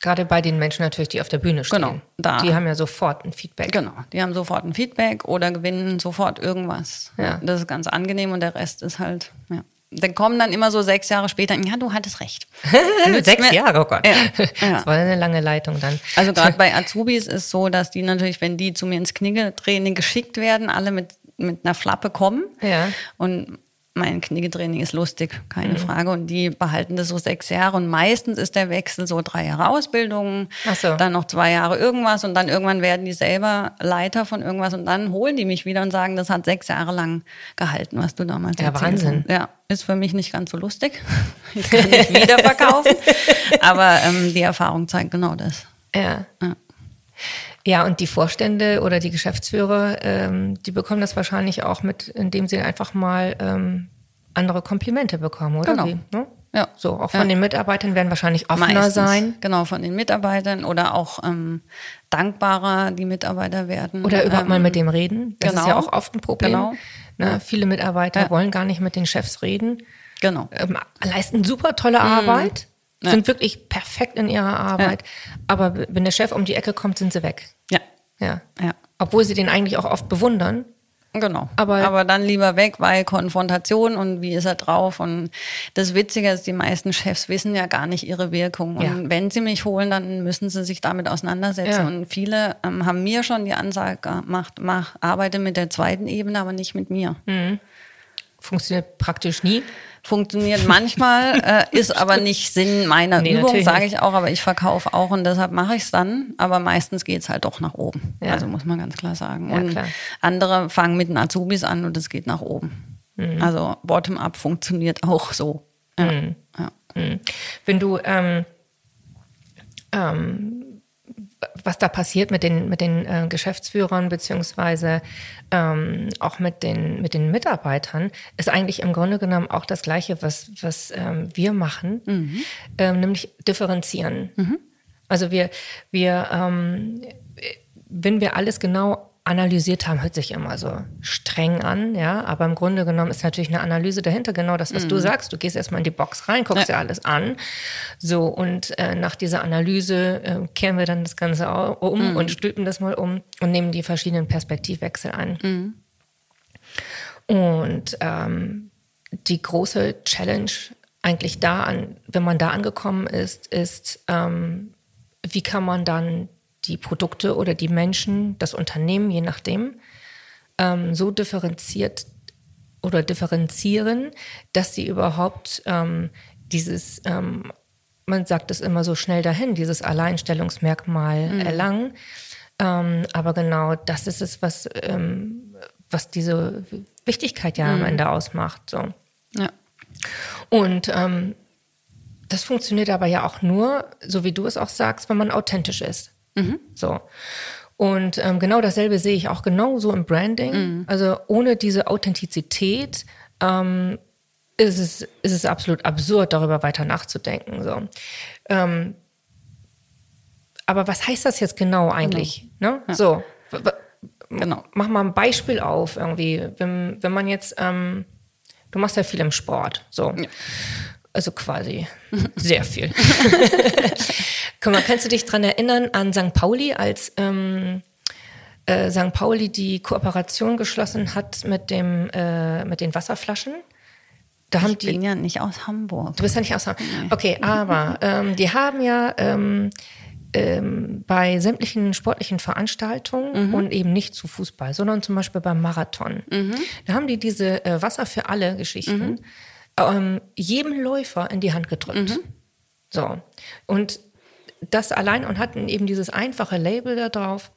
Gerade bei den Menschen natürlich, die auf der Bühne stehen. Genau, da. Die haben ja sofort ein Feedback. Genau, die haben sofort ein Feedback oder gewinnen sofort irgendwas. Ja. Das ist ganz angenehm und der Rest ist halt, ja. Dann kommen dann immer so sechs Jahre später, ja, du hattest recht. Sechs Jahre, oh Gott. Ja, ja. Das war eine lange Leitung dann. Also gerade bei Azubis ist so, dass die natürlich, wenn die zu mir ins Kniggetraining geschickt werden, alle mit, mit einer Flappe kommen. Ja. Und mein Kniggetraining ist lustig, Mhm. keine Frage. Und die behalten das so sechs Jahre. Und meistens ist der Wechsel so drei Jahre Ausbildung, so. dann noch zwei Jahre irgendwas und dann irgendwann werden die selber Leiter von irgendwas und dann holen die mich wieder und sagen, das hat sechs Jahre lang gehalten, was du damals Ja, erzählt Wahnsinn. hast. Ja, ist für mich nicht ganz so lustig. Ich kann nicht wieder verkaufen. Aber ähm, die Erfahrung zeigt genau das. Ja. Ja. Ja, und die Vorstände oder die Geschäftsführer, ähm, die bekommen das wahrscheinlich auch mit, indem sie einfach mal ähm, andere Komplimente bekommen, oder? Genau. Wie, ne? Ja. So, auch von Ja. den Mitarbeitern werden wahrscheinlich offener Meistens, sein. Genau, von den Mitarbeitern oder auch ähm, dankbarer die Mitarbeiter werden. Oder überhaupt ähm, mal mit dem reden. Das ist genau. ja auch oft ein Problem. Genau. Ne? Viele Mitarbeiter Ja. wollen gar nicht mit den Chefs reden, Genau. ähm, leisten super tolle Arbeit, Mhm. Ja. sind wirklich perfekt in ihrer Arbeit. Aber w- wenn der Chef um die Ecke kommt, sind sie weg. Ja, Ja. ja. Obwohl sie den eigentlich auch oft bewundern. Genau. Aber- Aber, dann lieber weg, weil Konfrontation und wie ist er drauf. Und das Witzige ist, die meisten Chefs wissen ja gar nicht ihre Wirkung. Und Ja. wenn sie mich holen, dann müssen sie sich damit auseinandersetzen. Ja. Und viele ähm, haben mir schon die Ansage gemacht, mach, arbeite mit der zweiten Ebene, aber nicht mit mir. Funktioniert praktisch nie. Funktioniert manchmal, äh, ist aber nicht Sinn meiner Nee, Übung, sage ich auch, aber ich verkaufe auch und deshalb mache ich es dann. Aber meistens geht es halt doch nach oben. Ja. Also muss man ganz klar sagen. Ja, und klar. andere fangen mit den Azubis an und es geht nach oben. Mhm. Also Bottom-up funktioniert auch so. Ja. Mhm. Ja. Wenn du, ähm, ähm, was da passiert mit den, mit den äh, Geschäftsführern beziehungsweise ähm, auch mit den, mit den Mitarbeitern, ist eigentlich im Grunde genommen auch das Gleiche, was, was ähm, wir machen, mhm. ähm, nämlich differenzieren. Mhm. Also wir, wir ähm, wenn wir alles genau analysiert haben, hört sich immer so streng an, ja, aber im Grunde genommen ist natürlich eine Analyse dahinter, genau das, was mhm. du sagst. Du gehst erstmal in die Box rein, guckst ja. dir alles an. So, und äh, nach dieser Analyse äh, kehren wir dann das Ganze um mhm. und stülpen das mal um und nehmen die verschiedenen Perspektivwechsel an. Mhm. Und ähm, die große Challenge eigentlich da an, wenn man da angekommen ist, ist, ähm, wie kann man dann die Produkte oder die Menschen, das Unternehmen, je nachdem, ähm, so differenziert oder differenzieren, dass sie überhaupt ähm, dieses, ähm, man sagt es immer so schnell dahin, dieses Alleinstellungsmerkmal mhm. erlangen. Ähm, aber genau das ist es, was, ähm, was diese Wichtigkeit ja mhm. am Ende ausmacht. So. Ja. Und ähm, das funktioniert aber ja auch nur, so wie du es auch sagst, wenn man authentisch ist. Mhm. So. Und ähm, genau dasselbe sehe ich auch genauso im Branding. Mhm. Also ohne diese Authentizität ähm, ist, es, ist es absolut absurd, darüber weiter nachzudenken. So. Ähm, aber was heißt das jetzt genau eigentlich? Genau. Ne? Ja. So, genau. mach mal ein Beispiel auf irgendwie. Wenn, wenn man jetzt, ähm, du machst ja viel im Sport, so. Ja. Also quasi sehr viel. Guck mal, kannst du dich daran erinnern an St. Pauli, als ähm, äh, St. Pauli die Kooperation geschlossen hat mit, dem, äh, mit den Wasserflaschen? Da ich bin ja nicht aus Hamburg. Du bist ja nicht aus Hamburg. Okay, aber ähm, die haben ja ähm, ähm, bei sämtlichen sportlichen Veranstaltungen mhm. und eben nicht zu Fußball, sondern zum Beispiel beim Marathon. Mhm. Da haben die diese äh, Wasser für alle Geschichten mhm. Ähm, jedem Läufer in die Hand gedrückt. Mhm. So. Und das allein und hatten eben dieses einfache Label da drauf.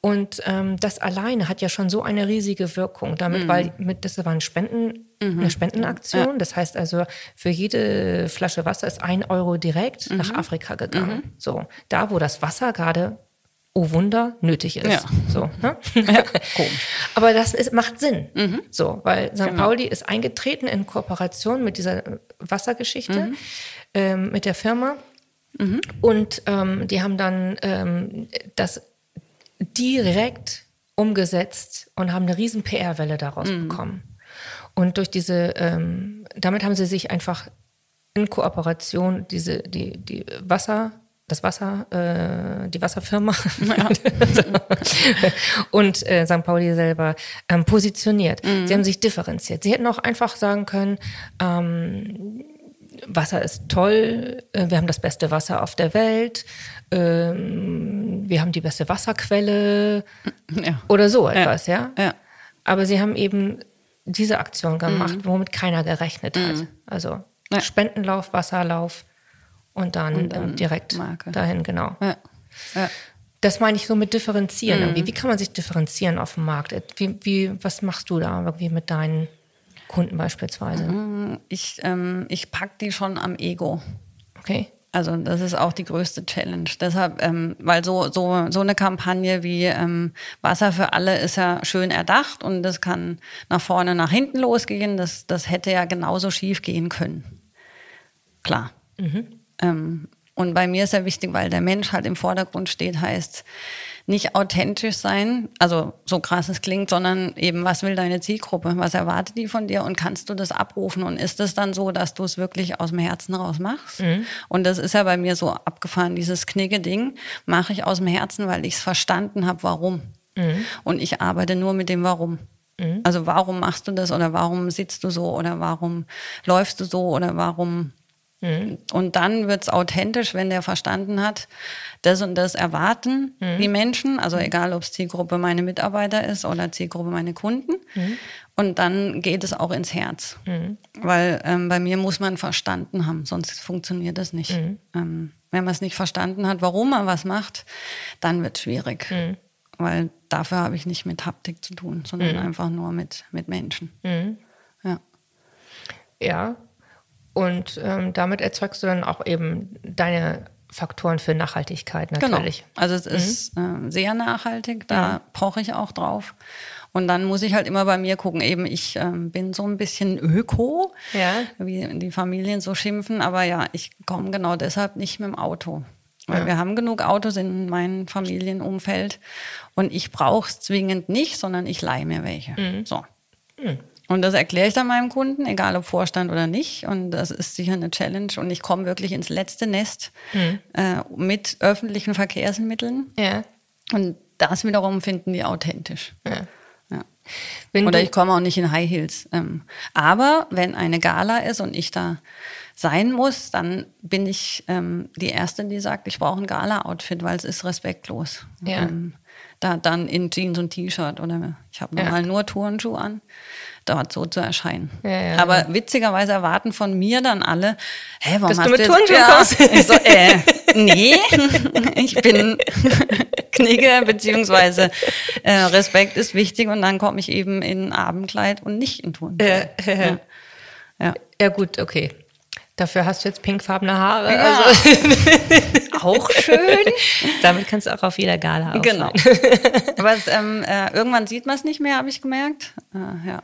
Und ähm, das alleine hat ja schon so eine riesige Wirkung damit, mhm. weil mit, das war ein Spenden, mhm. eine Spendenaktion. Ja. Das heißt also, für jede Flasche Wasser ist ein Euro direkt mhm. nach Afrika gegangen. Mhm. So, da wo das Wasser gerade oh Wunder, nötig ist. Ja. So, ne? ja, Aber das ist, macht Sinn. Mhm. So, weil St. Genau. Pauli ist eingetreten in Kooperation mit dieser Wassergeschichte, mhm. ähm, mit der Firma. Mhm. Und ähm, die haben dann ähm, das direkt umgesetzt und haben eine riesen PR-Welle daraus mhm. bekommen. Und durch diese, ähm, damit haben sie sich einfach in Kooperation diese, die, die Wasser, das Wasser, äh, die Wasserfirma ja. und äh, St. Pauli selber ähm, positioniert. Mhm. Sie haben sich differenziert. Sie hätten auch einfach sagen können, ähm, Wasser ist toll, äh, wir haben das beste Wasser auf der Welt, ähm, wir haben die beste Wasserquelle ja. oder so etwas, ja. ja. Aber sie haben eben diese Aktion gemacht, mhm. womit keiner gerechnet hat. Mhm. Also. Spendenlauf, Wasserlauf und dann, und dann ähm, direkt Marke. dahin, genau. Das meine ich so mit differenzieren. Mhm. Wie kann man sich differenzieren auf dem Markt? Wie, wie, was machst du da irgendwie mit deinen Kunden beispielsweise? Mm, ich, ähm, ich packe die schon am Ego. Okay. Also das ist auch die größte Challenge. Deshalb, ähm, weil so, so, so eine Kampagne wie ähm, Wasser für alle ist ja schön erdacht und das kann nach vorne, nach hinten losgehen. Das, das hätte ja genauso schief gehen können. Klar. Mhm. Ähm, und bei mir ist ja wichtig, weil der Mensch halt im Vordergrund steht, heißt, nicht authentisch sein, also so krass es klingt, sondern eben, was will deine Zielgruppe? Was erwartet die von dir und kannst du das abrufen? Und ist es dann so, dass du es wirklich aus dem Herzen raus machst? Mhm. Und das ist ja bei mir so abgefahren, dieses Knigge-Ding mache ich aus dem Herzen, weil ich es verstanden habe, warum. Mhm. Und ich arbeite nur mit dem Warum. Mhm. Also warum machst du das oder warum sitzt du so oder warum läufst du so oder warum Mhm. Und dann wird es authentisch, wenn der verstanden hat, das und das erwarten mhm. die Menschen, also egal ob es Zielgruppe meine Mitarbeiter ist oder Zielgruppe meine Kunden. Mhm. Und dann geht es auch ins Herz. Mhm. Weil ähm, bei mir muss man verstanden haben, sonst funktioniert das nicht. Mhm. Ähm, wenn man es nicht verstanden hat, warum man was macht, dann wird es schwierig. Mhm. Weil dafür habe ich nicht mit Haptik zu tun, sondern einfach nur mit, mit Menschen. Ja. Ja, und ähm, damit erzeugst du dann auch eben deine Faktoren für Nachhaltigkeit Genau. natürlich. Also es ist äh, sehr nachhaltig, da poche ich auch drauf. Und dann muss ich halt immer bei mir gucken, eben ich ähm, bin so ein bisschen Öko, Ja. wie die Familien so schimpfen, aber ja, ich komme genau deshalb nicht mit dem Auto. Weil wir haben genug Autos in meinem Familienumfeld und ich brauche es zwingend nicht, sondern ich leihe mir welche. So. Und das erkläre ich dann meinem Kunden, egal ob Vorstand oder nicht. Und das ist sicher eine Challenge. Und ich komme wirklich ins letzte Nest äh, mit öffentlichen Verkehrsmitteln. Ja. Und das wiederum finden die authentisch. ja. Ja. Oder ich komme auch nicht in High Heels. Ähm, aber wenn eine Gala ist und ich da sein muss, dann bin ich ähm, die Erste, die sagt, ich brauche ein Gala-Outfit, weil es ist respektlos. Ja. Ähm, da dann in Jeans und T-Shirt oder ich habe Ja. normal nur Turnschuhe an, dort so zu erscheinen. Ja, ja, Aber witzigerweise erwarten von mir dann alle, hä, warum Dass du hast mit jetzt- Turnschuhen ja. kommst. Ich so, äh, nee, ich bin Knigge, beziehungsweise äh, Respekt ist wichtig und dann komme ich eben in Abendkleid und nicht in Turnschuhe. Ja, ja, ja. Ja. ja gut, okay. Dafür hast du jetzt pinkfarbene Haare. Ja. Also, Auch schön. damit kannst du auch auf jeder Gala auffallen. Genau. Aber es, ähm, äh, irgendwann sieht man es nicht mehr, habe ich gemerkt. Äh, ja.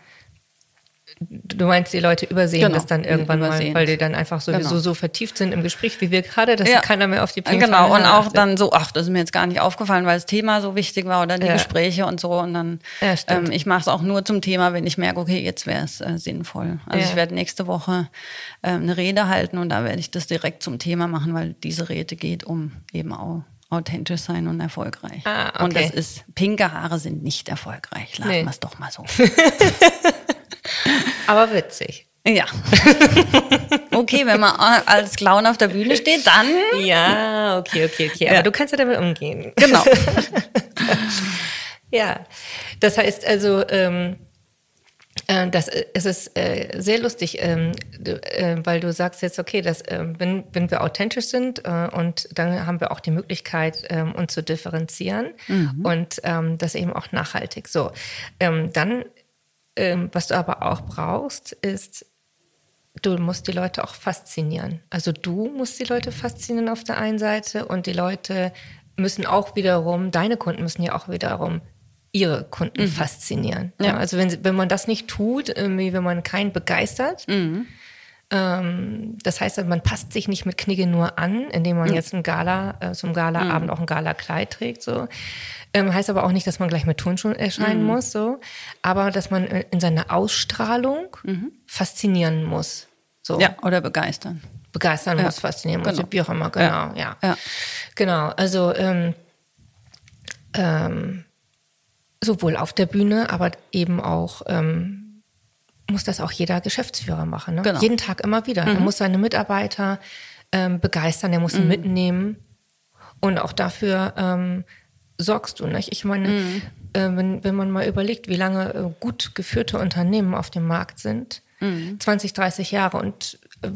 Du meinst, die Leute übersehen Genau, das dann irgendwann übersehen mal, weil die dann einfach sowieso Genau. so vertieft sind im Gespräch, wie wir gerade, dass Ja. keiner mehr auf die pinkfarbene Genau, und auch achtet. dann so, ach, das ist mir jetzt gar nicht aufgefallen, weil das Thema so wichtig war oder die Ja. Gespräche und so. Und dann, Ja, ähm, ich mache es auch nur zum Thema, wenn ich merke, okay, jetzt wäre es äh, sinnvoll. Also ich werde nächste Woche äh, eine Rede halten und da werde ich das direkt zum Thema machen, weil diese Rede geht um eben auch authentisch sein und erfolgreich. Ah, okay. Und das ist, pinke Haare sind nicht erfolgreich. Lassen Nee. wir es doch mal so. Aber witzig. ja. okay, wenn man als Clown auf der Bühne steht, dann Ja, okay, okay, okay. Aber Ja. du kannst ja damit umgehen. genau. Ja, das heißt also, ähm, äh, das, äh, es ist äh, sehr lustig, ähm, äh, weil du sagst jetzt, okay, dass, ähm, wenn, wenn wir authentisch sind äh, und dann haben wir auch die Möglichkeit, ähm, uns zu differenzieren und ähm, das eben auch nachhaltig. So, ähm, dann, ähm, was du aber auch brauchst, ist, du musst die Leute auch faszinieren. Also du musst die Leute faszinieren auf der einen Seite und die Leute müssen auch wiederum, deine Kunden müssen ja auch wiederum ihre Kunden faszinieren. Ja. Ja. also wenn, wenn man das nicht tut, irgendwie, wenn man keinen begeistert, ähm, das heißt, man passt sich nicht mit Knigge nur an, indem man jetzt ein Gala, äh, zum Galaabend auch ein Gala-Kleid trägt, so. Ähm, heißt aber auch nicht, dass man gleich mit Turnschuhen erscheinen muss, so. Aber dass man äh, in seiner Ausstrahlung faszinieren muss. So Ja, oder begeistern. begeistern Ja, muss, faszinieren muss, genau. wie auch immer, genau, ja. Ja. Genau, also ähm, ähm, sowohl auf der Bühne, aber eben auch ähm, muss das auch jeder Geschäftsführer machen. Ne? Genau. Jeden Tag immer wieder. Er muss seine Mitarbeiter ähm, begeistern, er muss sie mitnehmen. Und auch dafür ähm, sorgst du. Nicht? Ich meine, äh, wenn, wenn man mal überlegt, wie lange äh, gut geführte Unternehmen auf dem Markt sind, 20, 30 Jahre und äh,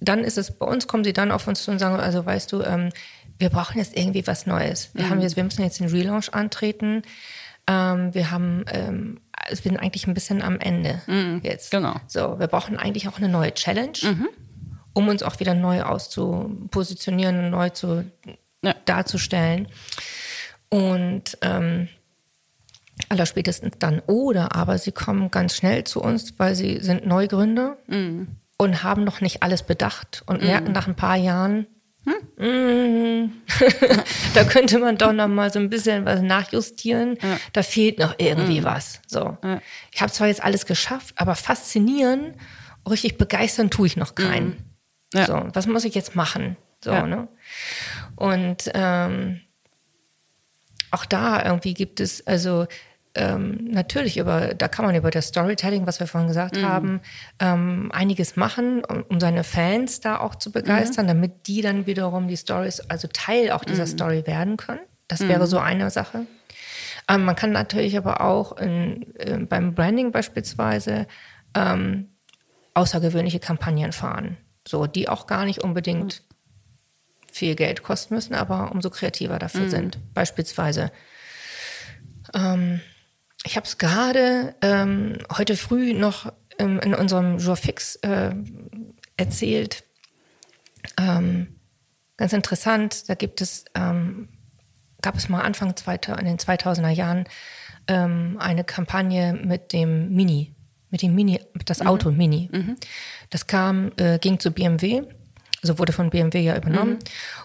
dann ist es, bei uns kommen sie dann auf uns zu und sagen, also weißt du, ähm, wir brauchen jetzt irgendwie was Neues. Wir haben jetzt, wir müssen jetzt den Relaunch antreten. Ähm, wir haben, ähm, also wir sind eigentlich ein bisschen am Ende jetzt. genau. So, wir brauchen eigentlich auch eine neue Challenge, um uns auch wieder neu auszupositionieren, neu zu Ja. darzustellen. Und ähm, allerspätestens dann. Oder aber sie kommen ganz schnell zu uns, weil sie sind Neugründer und haben noch nicht alles bedacht und merken nach ein paar Jahren, mm, da könnte man doch noch mal so ein bisschen was nachjustieren. Da fehlt noch irgendwie was. So. Ich habe zwar jetzt alles geschafft, aber faszinieren, richtig begeistern tue ich noch keinen. Ja. So, was muss ich jetzt machen? So, Ja. ne? Und ähm, auch da irgendwie gibt es, also ähm, natürlich über, da kann man über das Storytelling, was wir vorhin gesagt haben, ähm, einiges machen, um, um seine Fans da auch zu begeistern, damit die dann wiederum die Stories, also Teil auch dieser Story werden können. Das wäre so eine Sache. Ähm, man kann natürlich aber auch in, äh, beim Branding beispielsweise ähm, außergewöhnliche Kampagnen fahren, so die auch gar nicht unbedingt viel Geld kosten müssen, aber umso kreativer dafür sind. Beispielsweise, ähm, ich habe es gerade ähm, heute früh noch ähm, in unserem Jour fix äh, erzählt. Ähm, ganz interessant. Da gibt es, ähm, gab es mal Anfang 2000, in den 2000er Jahren ähm, eine Kampagne mit dem Mini, mit dem Mini, das Mhm. Auto Mini. Das kam, äh, ging zu BMW, also wurde von BMW ja übernommen Mhm.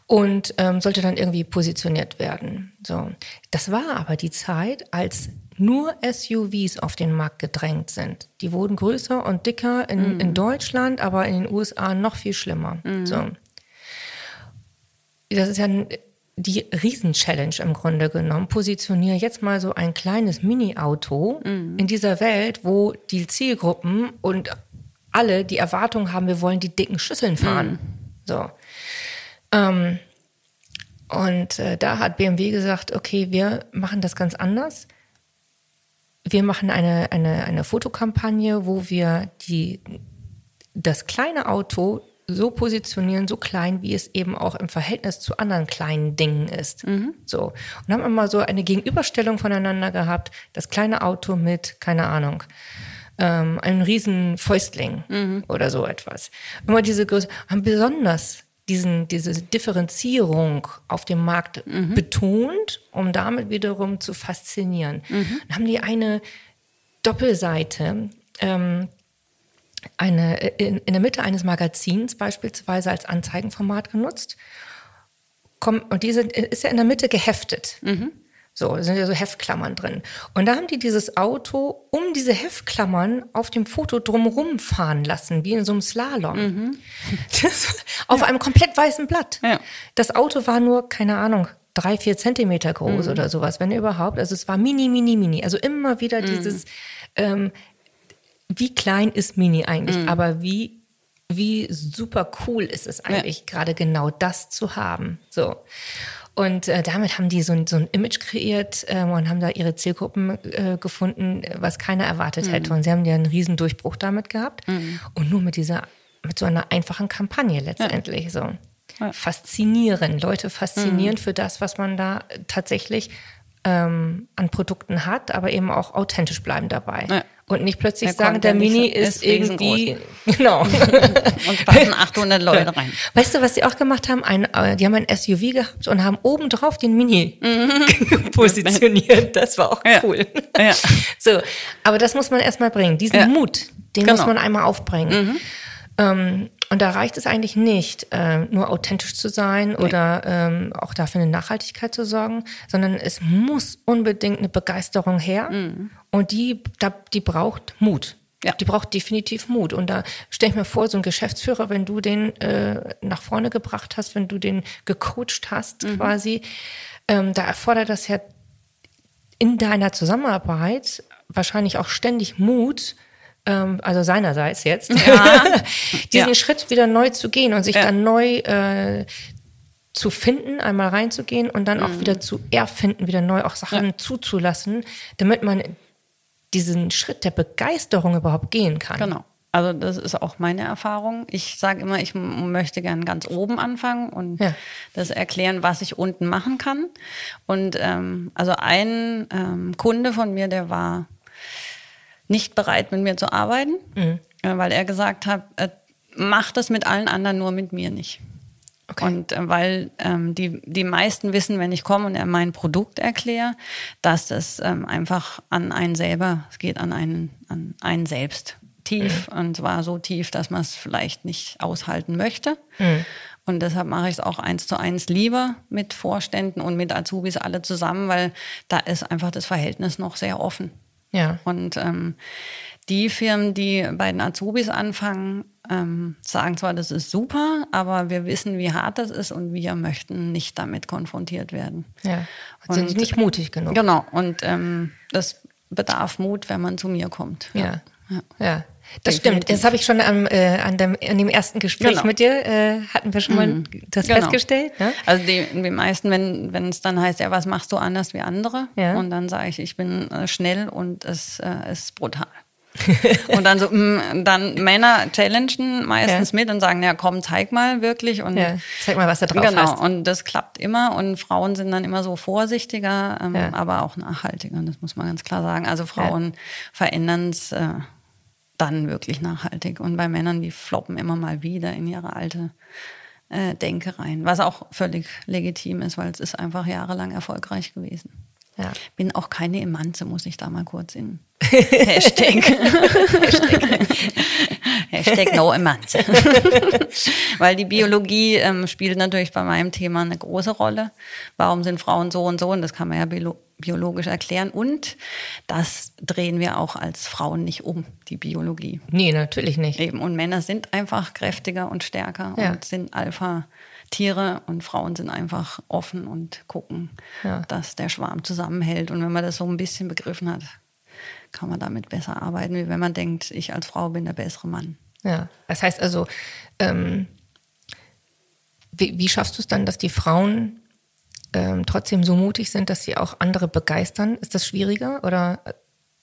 und ähm, sollte dann irgendwie positioniert werden. So, das war aber die Zeit, als nur SUVs auf den Markt gedrängt sind. Die wurden größer und dicker in, Mhm. in Deutschland, aber in den USA noch viel schlimmer. So. Das ist ja die Riesenchallenge im Grunde genommen. Positioniere jetzt mal so ein kleines Mini-Auto in dieser Welt, wo die Zielgruppen und alle die Erwartung haben, wir wollen die dicken Schüsseln fahren. So. Ähm, und äh, da hat BMW gesagt, okay, wir machen das ganz anders. Wir machen eine, eine, eine Fotokampagne, wo wir die, das kleine Auto so positionieren, so klein, wie es eben auch im Verhältnis zu anderen kleinen Dingen ist. So. Und haben immer so eine Gegenüberstellung voneinander gehabt. Das kleine Auto mit, keine Ahnung, ähm, einem riesen Fäustling oder so etwas. Immer diese Größe, haben besonders diesen, diese Differenzierung auf dem Markt betont, um damit wiederum zu faszinieren. Dann haben die eine Doppelseite, ähm, eine, in, in der Mitte eines Magazins beispielsweise als Anzeigenformat genutzt. Komm, und die sind, ist ja in der Mitte geheftet. So, da sind ja so Heftklammern drin. Und da haben die dieses Auto um diese Heftklammern auf dem Foto drumherum fahren lassen, wie in so einem Slalom. Das, auf einem komplett weißen Blatt. Ja. Das Auto war nur, keine Ahnung, drei, vier Zentimeter groß oder sowas, wenn überhaupt. Also es war mini, mini, mini. Also immer wieder dieses, ähm, wie klein ist Mini eigentlich, aber wie, wie super cool ist es eigentlich, gerade genau das zu haben. So. Und äh, damit haben die so ein, so ein Image kreiert äh, und haben da ihre Zielgruppen äh, gefunden, was keiner erwartet hätte. Und sie haben ja einen riesen Durchbruch damit gehabt. Und nur mit dieser, mit so einer einfachen Kampagne letztendlich so. Faszinieren, Leute faszinieren für das, was man da tatsächlich ähm, an Produkten hat, aber eben auch authentisch bleiben dabei. Ja. Und nicht plötzlich sagen, der Mini ist- irgendwie, genau. Und passen 800 Leute rein. Weißt du, was die auch gemacht haben? Ein, äh, die haben ein SUV gehabt und haben obendrauf den Mini positioniert. Das war auch Mhm. Ja. cool. Ja. So, aber das muss man erstmal bringen. Diesen Ja. Mut, den Genau. muss man einmal aufbringen. Ähm, und da reicht es eigentlich nicht, äh, nur authentisch zu sein oder ähm, auch dafür eine Nachhaltigkeit zu sorgen, sondern es muss unbedingt eine Begeisterung her. Und die, da, die braucht Mut. Ja. Die braucht definitiv Mut. Und da stelle ich mir vor, so ein Geschäftsführer, wenn du den äh, nach vorne gebracht hast, wenn du den gecoacht hast quasi, ähm, da erfordert das ja in deiner Zusammenarbeit wahrscheinlich auch ständig Mut, ähm, also seinerseits jetzt, diesen Ja. Schritt wieder neu zu gehen und sich Ja. dann neu äh, zu finden, einmal reinzugehen und dann Mhm. auch wieder zu erfinden, wieder neu auch Sachen zuzulassen, damit man diesen Schritt der Begeisterung überhaupt gehen kann. Genau. Also das ist auch meine Erfahrung. Ich sage immer, ich möchte gern ganz oben anfangen und Ja. das erklären, was ich unten machen kann. Und ähm, also ein ähm, Kunde von mir, der war nicht bereit, mit mir zu arbeiten, Mhm. äh, weil er gesagt hat, äh, mach das mit allen anderen, nur mit mir nicht. Okay. Und äh, weil ähm, die, die meisten wissen, wenn ich komme und er mein Produkt erkläre, dass das ähm, einfach an einen selber, es geht an einen, an einen selbst tief und zwar so tief, dass man es vielleicht nicht aushalten möchte. Und deshalb mache ich es auch eins zu eins lieber mit Vorständen und mit Azubis alle zusammen, weil da ist einfach das Verhältnis noch sehr offen. Ja. Und ähm, die Firmen, die bei den Azubis anfangen, ähm, sagen zwar, das ist super, aber wir wissen, wie hart das ist und wir möchten nicht damit konfrontiert werden. Ja. Und sind nicht mutig genug. Genau, und ähm, das bedarf Mut, wenn man zu mir kommt. Ja. Ja. Ja. Das Definitiv. stimmt. Das habe ich schon am, äh, an, dem, an dem ersten Gespräch Genau. mit dir, äh, hatten wir schon mal das Genau. festgestellt. Ne? Also die, die meisten, wenn wenn es dann heißt, ja, was machst du anders wie andere? Ja. Und dann sage ich, ich bin äh, schnell und es äh, ist brutal. und dann so, mm, dann Männer challengen meistens Ja. mit und sagen, ja komm, zeig mal wirklich. Und Ja. Zeig mal, was da drauf genau, hast. und das klappt immer und Frauen sind dann immer so vorsichtiger, ähm, Ja. aber auch nachhaltiger, das muss man ganz klar sagen. Also Frauen verändern es äh, dann wirklich nachhaltig und bei Männern, die floppen immer mal wieder in ihre alte äh, Denke rein, was auch völlig legitim ist, weil es ist einfach jahrelang erfolgreich gewesen. Ja. Bin auch keine Emanze, muss ich da mal kurz in Hashtag. Hashtag. Hashtag no. Weil die Biologie ähm, spielt natürlich bei meinem Thema eine große Rolle. Warum sind Frauen so und so? Und das kann man ja biolo biologisch erklären. Und das drehen wir auch als Frauen nicht um, die Biologie. Nee, natürlich nicht. Eben. Und Männer sind einfach kräftiger und stärker Ja. und sind Alpha. Tiere und Frauen sind einfach offen und gucken, Ja. dass der Schwarm zusammenhält. Und wenn man das so ein bisschen begriffen hat, kann man damit besser arbeiten, wie wenn man denkt, ich als Frau bin der bessere Mann. Ja, das heißt also, ähm, wie, wie schaffst du es dann, dass die Frauen ähm, trotzdem so mutig sind, dass sie auch andere begeistern? Ist das schwieriger oder?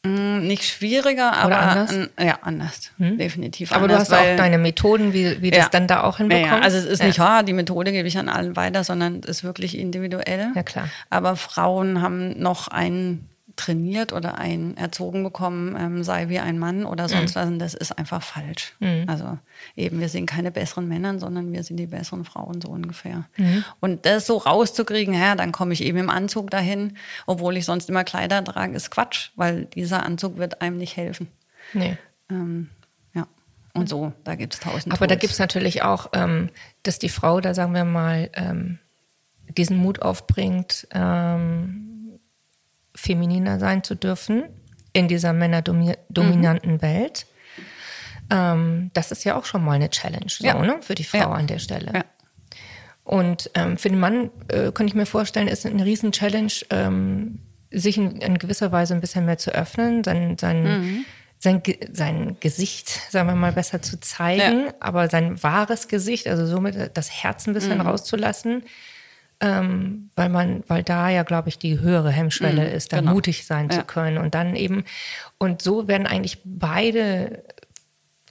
Mm, Nicht schwieriger, aber Oder anders? mm, ja, anders. Definitiv Aber du anders. hast auch deine Methoden, wie, wie das dann da auch Ja, hinbekommst. ja, also es ist ja. nicht, ha, die Methode gebe ich an allen weiter, sondern es ist wirklich individuell. Ja, klar. Aber Frauen haben noch einen trainiert oder einen erzogen bekommen, ähm, sei wie ein Mann oder sonst Mhm. was. Und das ist einfach falsch. Also eben, wir sind keine besseren Männer, sondern wir sind die besseren Frauen, so ungefähr. Mhm. Und das so rauszukriegen, ja, dann komme ich eben im Anzug dahin, obwohl ich sonst immer Kleider trage, ist Quatsch, weil dieser Anzug wird einem nicht helfen. Nee. Ähm, ja. Und so, da gibt es tausend Aber da Tools. gibt es natürlich auch, ähm, dass die Frau da, sagen wir mal, ähm, diesen Mut aufbringt, ähm, femininer sein zu dürfen in dieser männerdominanten Mhm. Welt. Ähm, das ist ja auch schon mal eine Challenge so, Ja. ne, für die Frau Ja. an der Stelle. Ja. Und ähm, für den Mann äh, könnte ich mir vorstellen, ist eine riesen Challenge, ähm, sich in, in gewisser Weise ein bisschen mehr zu öffnen, sein, sein, Mhm. sein, sein Gesicht, sagen wir mal, besser zu zeigen, aber sein wahres Gesicht, also somit das Herz ein Mhm. bisschen rauszulassen, ähm, weil man, weil da ja, glaube ich, die höhere Hemmschwelle ist, da genau. mutig sein zu Ja. können. Und dann eben, und so werden eigentlich beide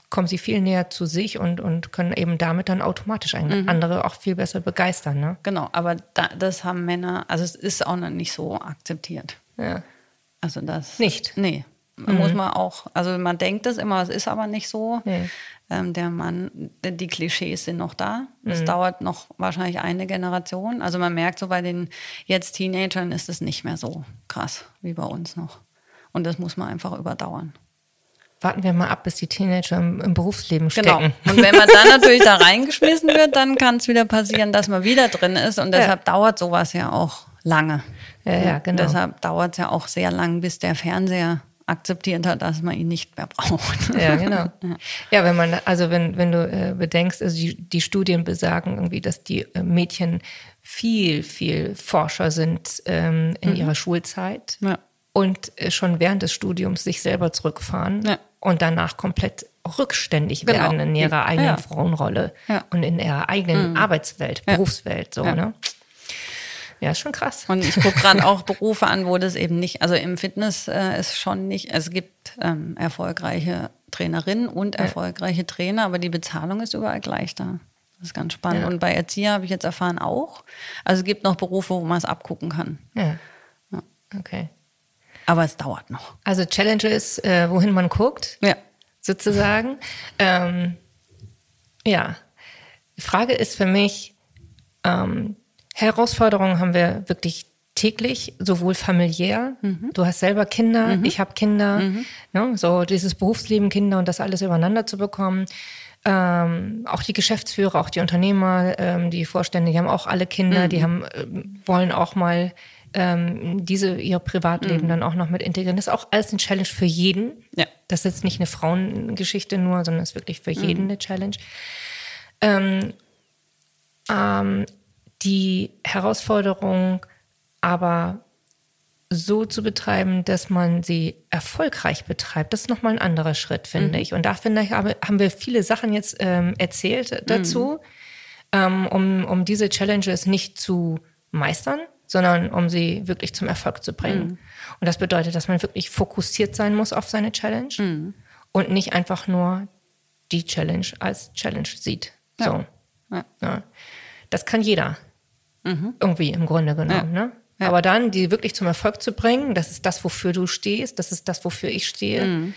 kommen sie viel näher zu sich und, und können eben damit dann automatisch Mhm. andere auch viel besser begeistern. Ne? Genau, aber da, das haben Männer, also es ist auch noch nicht so akzeptiert. Ja. Also das. Nicht? Nee. Muss man auch, also man denkt es immer, es ist aber nicht so. Nee. Ähm, der Mann, die Klischees sind noch da. Es dauert noch wahrscheinlich eine Generation. Also man merkt so bei den jetzt Teenagern ist es nicht mehr so krass wie bei uns noch. Und das muss man einfach überdauern. Warten wir mal ab, bis die Teenager im, im Berufsleben stecken. Genau. Und wenn man dann natürlich da reingeschmissen wird, dann kann es wieder passieren, dass man wieder drin ist. Und deshalb dauert sowas ja auch lange. Ja, ja, genau. Und deshalb dauert es ja auch sehr lang, bis der Fernseher akzeptiert hat, dass man ihn nicht mehr braucht. Ja, genau. Ja, wenn man, also wenn, wenn du äh, bedenkst, also die, die Studien besagen irgendwie, dass die äh, Mädchen viel, viel forscher sind ähm, in ihrer Schulzeit Ja. und äh, schon während des Studiums sich selber zurückfahren Ja. und danach komplett rückständig Genau. werden in ihrer eigenen Ja. Frauenrolle und in ihrer eigenen Arbeitswelt, Berufswelt, so, ne? Ja, ist schon krass. Und ich gucke gerade auch Berufe an, wo das eben nicht, also im Fitness äh, ist schon nicht, es gibt ähm, erfolgreiche Trainerinnen und erfolgreiche Trainer, aber die Bezahlung ist überall gleich da. Das ist ganz spannend. Ja. Und bei Erzieher habe ich jetzt erfahren auch. Also es gibt noch Berufe, wo man es abgucken kann. Ja. Okay. Aber es dauert noch. Also Challenge ist, äh, wohin man guckt. Ja. sozusagen. Ähm, ja, die Frage ist für mich, ähm, Herausforderungen haben wir wirklich täglich, sowohl familiär. Du hast selber Kinder, ich habe Kinder. Ne, so dieses Berufsleben, Kinder und das alles übereinander zu bekommen. Ähm, auch die Geschäftsführer, auch die Unternehmer, ähm, die Vorstände, die haben auch alle Kinder, die haben, ähm, wollen auch mal ähm, diese ihr Privatleben dann auch noch mit integrieren. Das ist auch alles eine Challenge für jeden. Ja. Das ist jetzt nicht eine Frauengeschichte nur, sondern es ist wirklich für jeden eine Challenge. Ähm, ähm, die Herausforderung aber so zu betreiben, dass man sie erfolgreich betreibt, das ist nochmal ein anderer Schritt, finde ich. Und da finde ich, habe, haben wir viele Sachen jetzt ähm, erzählt dazu, ähm, um, um diese Challenges nicht zu meistern, sondern um sie wirklich zum Erfolg zu bringen. Und das bedeutet, dass man wirklich fokussiert sein muss auf seine Challenge und nicht einfach nur die Challenge als Challenge sieht. So. Ja. Ja. Das kann jeder. Irgendwie im Grunde genommen. Ne? Aber dann, die wirklich zum Erfolg zu bringen, das ist das, wofür du stehst, das ist das, wofür ich stehe.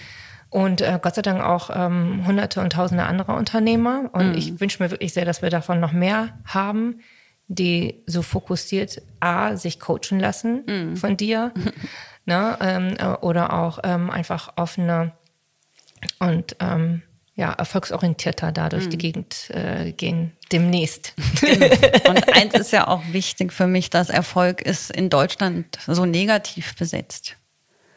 Und äh, Gott sei Dank auch ähm, hunderte und tausende anderer Unternehmer. Und ich wünsche mir wirklich sehr, dass wir davon noch mehr haben, die so fokussiert A, sich coachen lassen von dir. ne? ähm, äh, oder auch ähm, einfach offener und ähm, ja, erfolgsorientierter da durch die Gegend äh, gehen demnächst. Und eins ist ja auch wichtig für mich, dass Erfolg ist in Deutschland so negativ besetzt.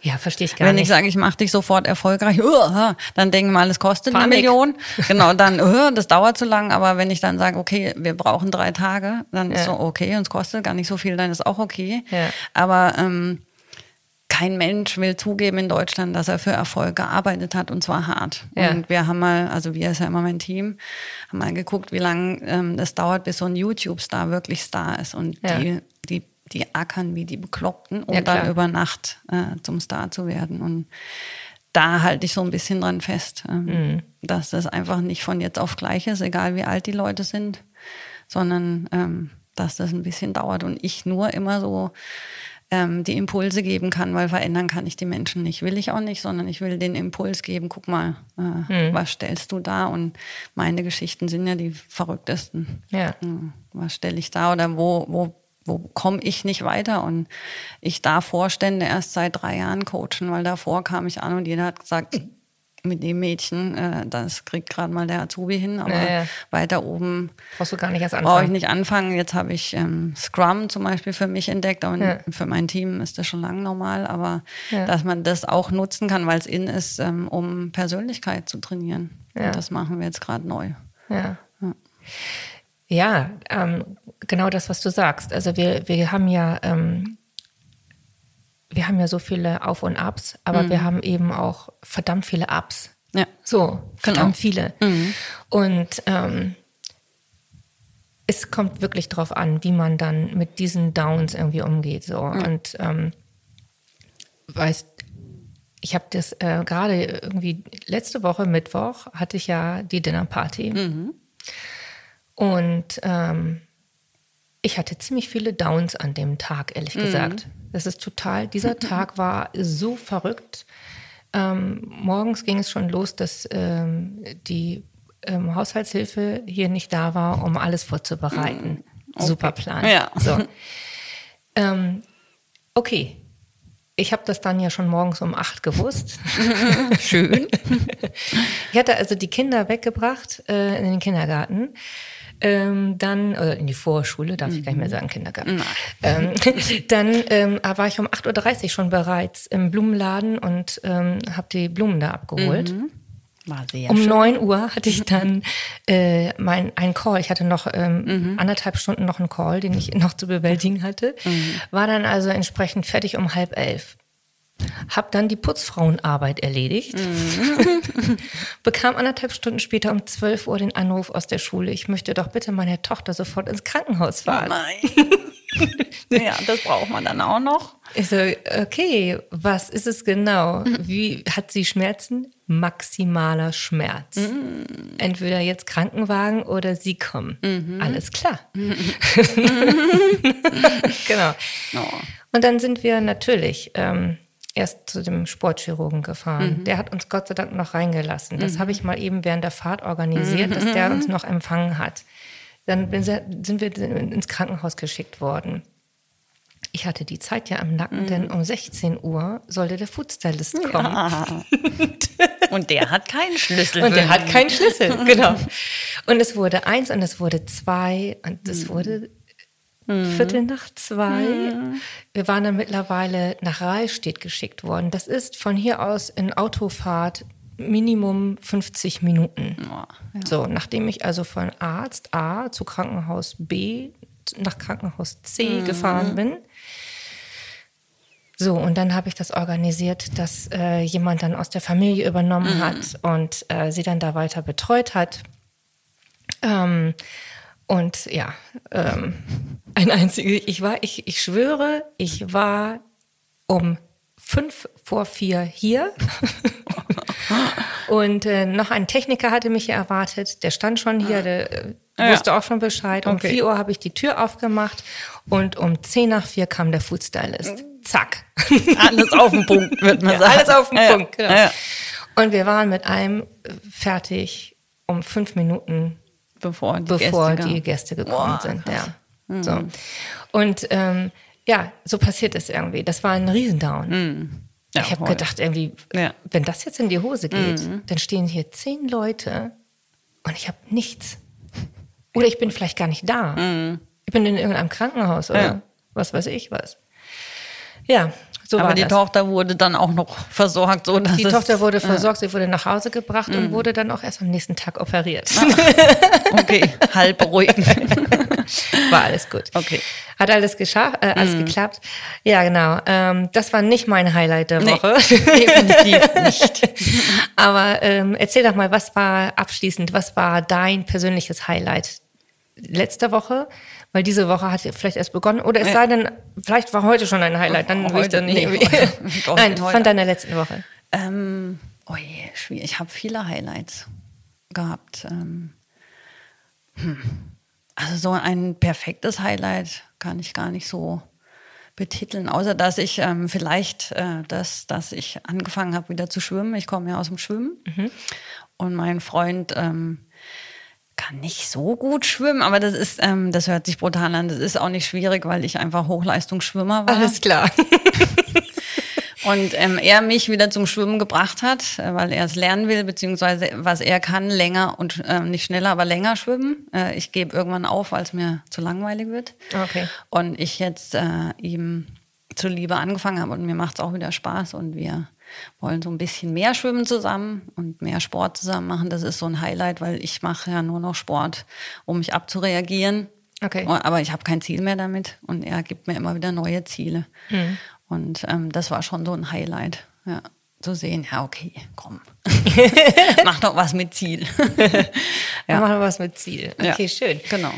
ja, verstehe ich gar Wenn nicht. ich sage, ich mache dich sofort erfolgreich, uh, dann denken mal, es kostet eine Panik. Million. Genau, dann, uh, das dauert zu lang. Aber wenn ich dann sage, okay, wir brauchen drei Tage, dann ist Ja. so, okay, und es kostet gar nicht so viel, dann ist auch okay. Ja. Aber ähm, kein Mensch will zugeben in Deutschland, dass er für Erfolg gearbeitet hat und zwar hart. Ja. Und wir haben mal, also wir ist ja immer mein Team, haben mal geguckt, wie lange ähm, das dauert, bis so ein YouTube-Star wirklich Star ist. Und Ja. die, die, die ackern wie die Bekloppten, um Ja, dann über Nacht äh, zum Star zu werden. Und da halte ich so ein bisschen dran fest, ähm, Mhm. dass das einfach nicht von jetzt auf gleich ist, egal wie alt die Leute sind, sondern ähm, dass das ein bisschen dauert und ich nur immer so ähm, die Impulse geben kann, weil verändern kann ich die Menschen nicht. Will ich auch nicht, sondern ich will den Impuls geben, guck mal, äh, Mhm. was stellst du da? Und meine Geschichten sind ja die verrücktesten. Ja. Hm, Was stelle ich da oder wo, wo, wo komme ich nicht weiter? Und ich darf Vorstände erst seit drei Jahren coachen, weil davor kam ich an und jeder hat gesagt, mit dem Mädchen, äh, das kriegt gerade mal der Azubi hin, aber Ja, ja. weiter oben Brauchst du gar nicht erst brauche ich anfangen. nicht anfangen. Jetzt habe ich ähm, Scrum zum Beispiel für mich entdeckt und Ja. für mein Team ist das schon lange normal, aber Ja. dass man das auch nutzen kann, weil es in ist, ähm, um Persönlichkeit zu trainieren. Ja. Und das machen wir jetzt gerade neu. Ja. Ja. Ja, ähm, genau das, was du sagst. Also wir, wir haben ja, ähm, wir haben ja so viele Auf und Abs, aber wir haben eben auch verdammt viele Ups. Ja. So, verdammt Genau. viele. Und ähm, es kommt wirklich drauf an, wie man dann mit diesen Downs irgendwie umgeht. So. Und ähm, weißt, ich habe das äh, gerade irgendwie letzte Woche Mittwoch hatte ich ja die Dinnerparty. Und ähm, ich hatte ziemlich viele Downs an dem Tag, ehrlich gesagt. Das ist total, dieser Tag war so verrückt. Ähm, morgens ging es schon los, dass ähm, die ähm, Haushaltshilfe hier nicht da war, um alles vorzubereiten. Super Plan. Ja. So. ähm, okay. Ich habe das dann ja schon morgens um acht gewusst. Schön. ich hatte also die Kinder weggebracht äh, in den Kindergarten. Ähm, dann, oder in die Vorschule, darf ich gar nicht mehr sagen, Kindergarten. Ähm, dann ähm, war ich um 8.30 Uhr schon bereits im Blumenladen und ähm, habe die Blumen da abgeholt. War sehr Um schön. 9 Uhr hatte ich dann äh, mein, einen Call. Ich hatte noch ähm, anderthalb Stunden noch einen Call, den ich noch zu bewältigen hatte. War dann also entsprechend fertig um halb elf. Hab dann die Putzfrauenarbeit erledigt. Bekam anderthalb Stunden später um 12 Uhr den Anruf aus der Schule. Ich möchte doch bitte meine Tochter sofort ins Krankenhaus fahren. Nein. ja, das braucht man dann auch noch. Ich so, okay, was ist es genau? Wie hat sie Schmerzen? Maximaler Schmerz. Entweder jetzt Krankenwagen oder sie kommen. Alles klar. genau. Oh. Und dann sind wir natürlich ähm, erst zu dem Sportchirurgen gefahren. Der hat uns Gott sei Dank noch reingelassen. Das habe ich mal eben während der Fahrt organisiert, dass der uns noch empfangen hat. Dann sind wir ins Krankenhaus geschickt worden. Ich hatte die Zeit ja am Nacken, denn um 16 Uhr sollte der Foodstylist kommen. Und der hat keinen Schlüssel. Und der hat keinen Schlüssel, genau. Und es wurde eins und es wurde zwei und es wurde Viertel nach zwei. Wir waren dann mittlerweile nach Rahlstedt geschickt worden. Das ist von hier aus in Autofahrt Minimum 50 Minuten. So, nachdem ich also von Arzt A zu Krankenhaus B nach Krankenhaus C gefahren bin. So, und dann habe ich das organisiert, dass äh, jemand dann aus der Familie übernommen hat und äh, sie dann da weiter betreut hat. Ähm, und ja, ähm, ein einziges, ich war, ich, ich schwöre, ich war um fünf vor vier hier. und äh, noch ein Techniker hatte mich hier erwartet, der stand schon hier, der äh, Ja. wusste auch schon Bescheid. Um Okay. vier Uhr habe ich die Tür aufgemacht und um zehn nach vier kam der Foodstylist. Zack. Alles auf den Punkt, wird man Ja, sagen. alles auf den Ja, Punkt, genau. ja. Und wir waren mit einem fertig um fünf Minuten, Bevor die bevor Gäste die. Gäste gekommen Boah, sind. krass. Ja. So. Und ähm, ja, so passiert es irgendwie. Das war ein Riesendown. Ja, ich habe gedacht, irgendwie, Ja. wenn das jetzt in die Hose geht, dann stehen hier zehn Leute und ich habe nichts. Oder ich bin vielleicht gar nicht da. Ich bin in irgendeinem Krankenhaus oder Ja. was weiß ich was. Ja, so Aber die das. Tochter wurde dann auch noch versorgt, so Die Tochter wurde versorgt, sie wurde nach Hause gebracht und wurde dann auch erst am nächsten Tag operiert. Okay, halb beruhigend. War alles gut. Okay. Hat alles geschafft, äh, alles geklappt. Ja, genau. Ähm, das war nicht mein Highlight der Nee, Woche. definitiv nicht. Aber ähm, erzähl doch mal, was war abschließend, was war dein persönliches Highlight letzte Woche? Weil diese Woche hat ja vielleicht erst begonnen. Oder es sei denn, vielleicht war heute schon ein Highlight. Dann will ich dann nicht nee, doch, Nein, heute. von deiner letzten Woche. Ähm, oh je, schwierig. Ich habe viele Highlights gehabt. Ähm, hm. Also so ein perfektes Highlight kann ich gar nicht so betiteln, außer dass ich ähm, vielleicht, äh, dass, dass ich angefangen habe wieder zu schwimmen. Ich komme ja aus dem Schwimmen und mein Freund ähm, kann nicht so gut schwimmen, aber das ist, ähm, das hört sich brutal an. Das ist auch nicht schwierig, weil ich einfach Hochleistungsschwimmer war. Alles klar. Und ähm, er mich wieder zum Schwimmen gebracht hat, äh, weil er es lernen will, beziehungsweise was er kann, länger und ähm, nicht schneller, aber länger schwimmen. Äh, ich gebe irgendwann auf, weil es mir zu langweilig wird. Okay. Und ich jetzt äh, ihm zuliebe angefangen habe und mir macht es auch wieder Spaß und wir wollen so ein bisschen mehr schwimmen zusammen und mehr Sport zusammen machen. Das ist so ein Highlight, weil ich mache ja nur noch Sport, um mich abzureagieren. Okay. Aber ich habe kein Ziel mehr damit und er gibt mir immer wieder neue Ziele. Mhm. Und ähm, das war schon so ein Highlight. Ja, zu sehen, ja, okay, komm. Mach doch was mit Ziel. Ja. Machen wir was mit Ziel. Okay, Ja, schön. Genau.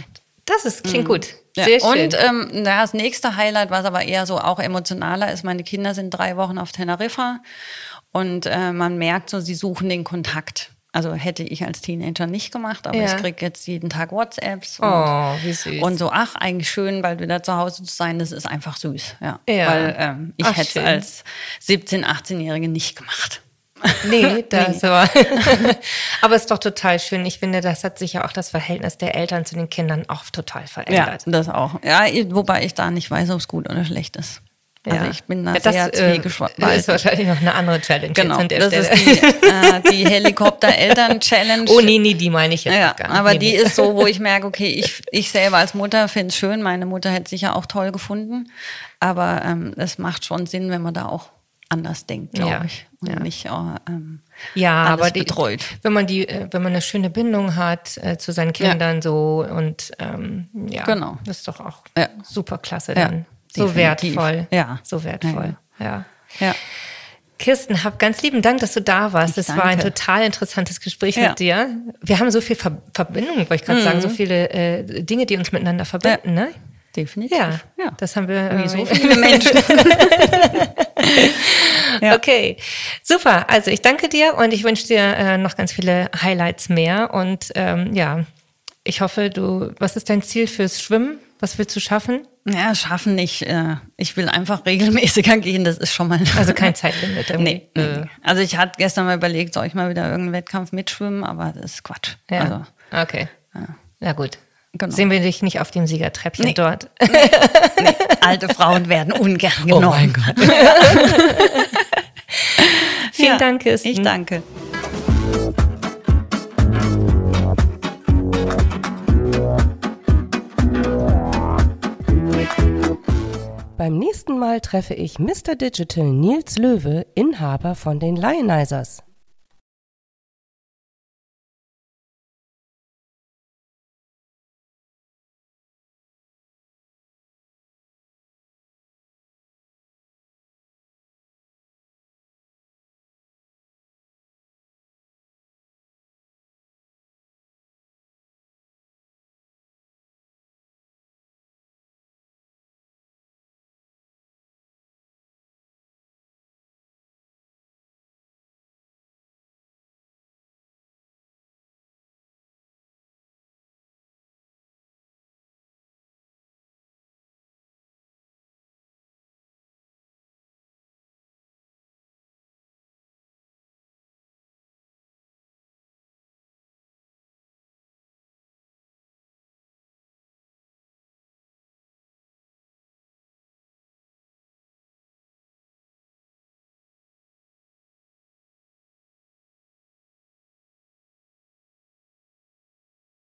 Das ist, klingt gut. Ja, Sehr schön. und ähm, na, das nächste Highlight, was aber eher so auch emotionaler ist, meine Kinder sind drei Wochen auf Teneriffa und äh, man merkt so, sie suchen den Kontakt. Also hätte ich als Teenager nicht gemacht, aber Ja. ich kriege jetzt jeden Tag WhatsApps. Und, Oh, wie süß. Und so, ach, eigentlich schön, bald wieder zu Hause zu sein, das ist einfach süß. Ja. Ja. Weil ähm, ich hätte es als 17-, 18-Jährige nicht gemacht. Nee, das war. Aber es ist doch total schön. Ich finde, das hat sich ja auch das Verhältnis der Eltern zu den Kindern auch total Ja, verändert. das auch. Ja, wobei ich da nicht weiß, ob es gut oder schlecht ist. Also ich bin da Ja, das, sehr äh, zwiegespalten. Das ist wahrscheinlich noch eine andere Challenge Genau, das Stelle. ist die, äh, die Helikopter-Eltern-Challenge. oh nee, nee, die meine ich jetzt Ja, gar nicht. aber nee, die nee. ist so, wo ich merke, okay, ich, ich selber als Mutter finde es schön. Meine Mutter hätte es sicher auch toll gefunden. Aber ähm, es macht schon Sinn, wenn man da auch anders denkt, glaube Ja, ich. Und ja. nicht äh, ähm, Ja, aber die, betreut. wenn man die, äh, wenn man eine schöne Bindung hat äh, zu seinen Kindern so und ähm, ja, Genau. das ist doch auch Ja. super klasse Ja, dann. so definitiv. wertvoll. Ja. So wertvoll. Ja. Ja. Kirsten, hab ganz lieben Dank, dass du da warst. Das war ein total interessantes Gespräch Ja. Mhm. mit dir. Wir haben so viel Ver Verbindung, wollte ich gerade sagen, so viele äh, Dinge, die uns miteinander verbinden, ne? Definitiv. Ja, ja. das haben wir Wie so viele Menschen. Ja. Okay, super. Also ich danke dir und ich wünsche dir äh, noch ganz viele Highlights mehr. Und ähm, ja, ich hoffe, du, was ist dein Ziel fürs Schwimmen? Was willst du schaffen? Ja, schaffen nicht. äh, Ich will einfach regelmäßiger gehen, das ist schon mal. Also kein Zeitlimit. irgendwie. Nee, Äh. Also ich hatte gestern mal überlegt, soll ich mal wieder irgendeinen Wettkampf mitschwimmen, aber das ist Quatsch. Ja. Also, okay. Ja, gut. Genau. Sehen wir dich nicht auf dem Siegertreppchen Nee. dort. alte Frauen werden ungern Oh genommen. mein Gott. Vielen Ja, Dank, Kirsten. Ich danke. Beim nächsten Mal treffe ich Mr. Digital Nils Löwe, Inhaber von den Lionizers.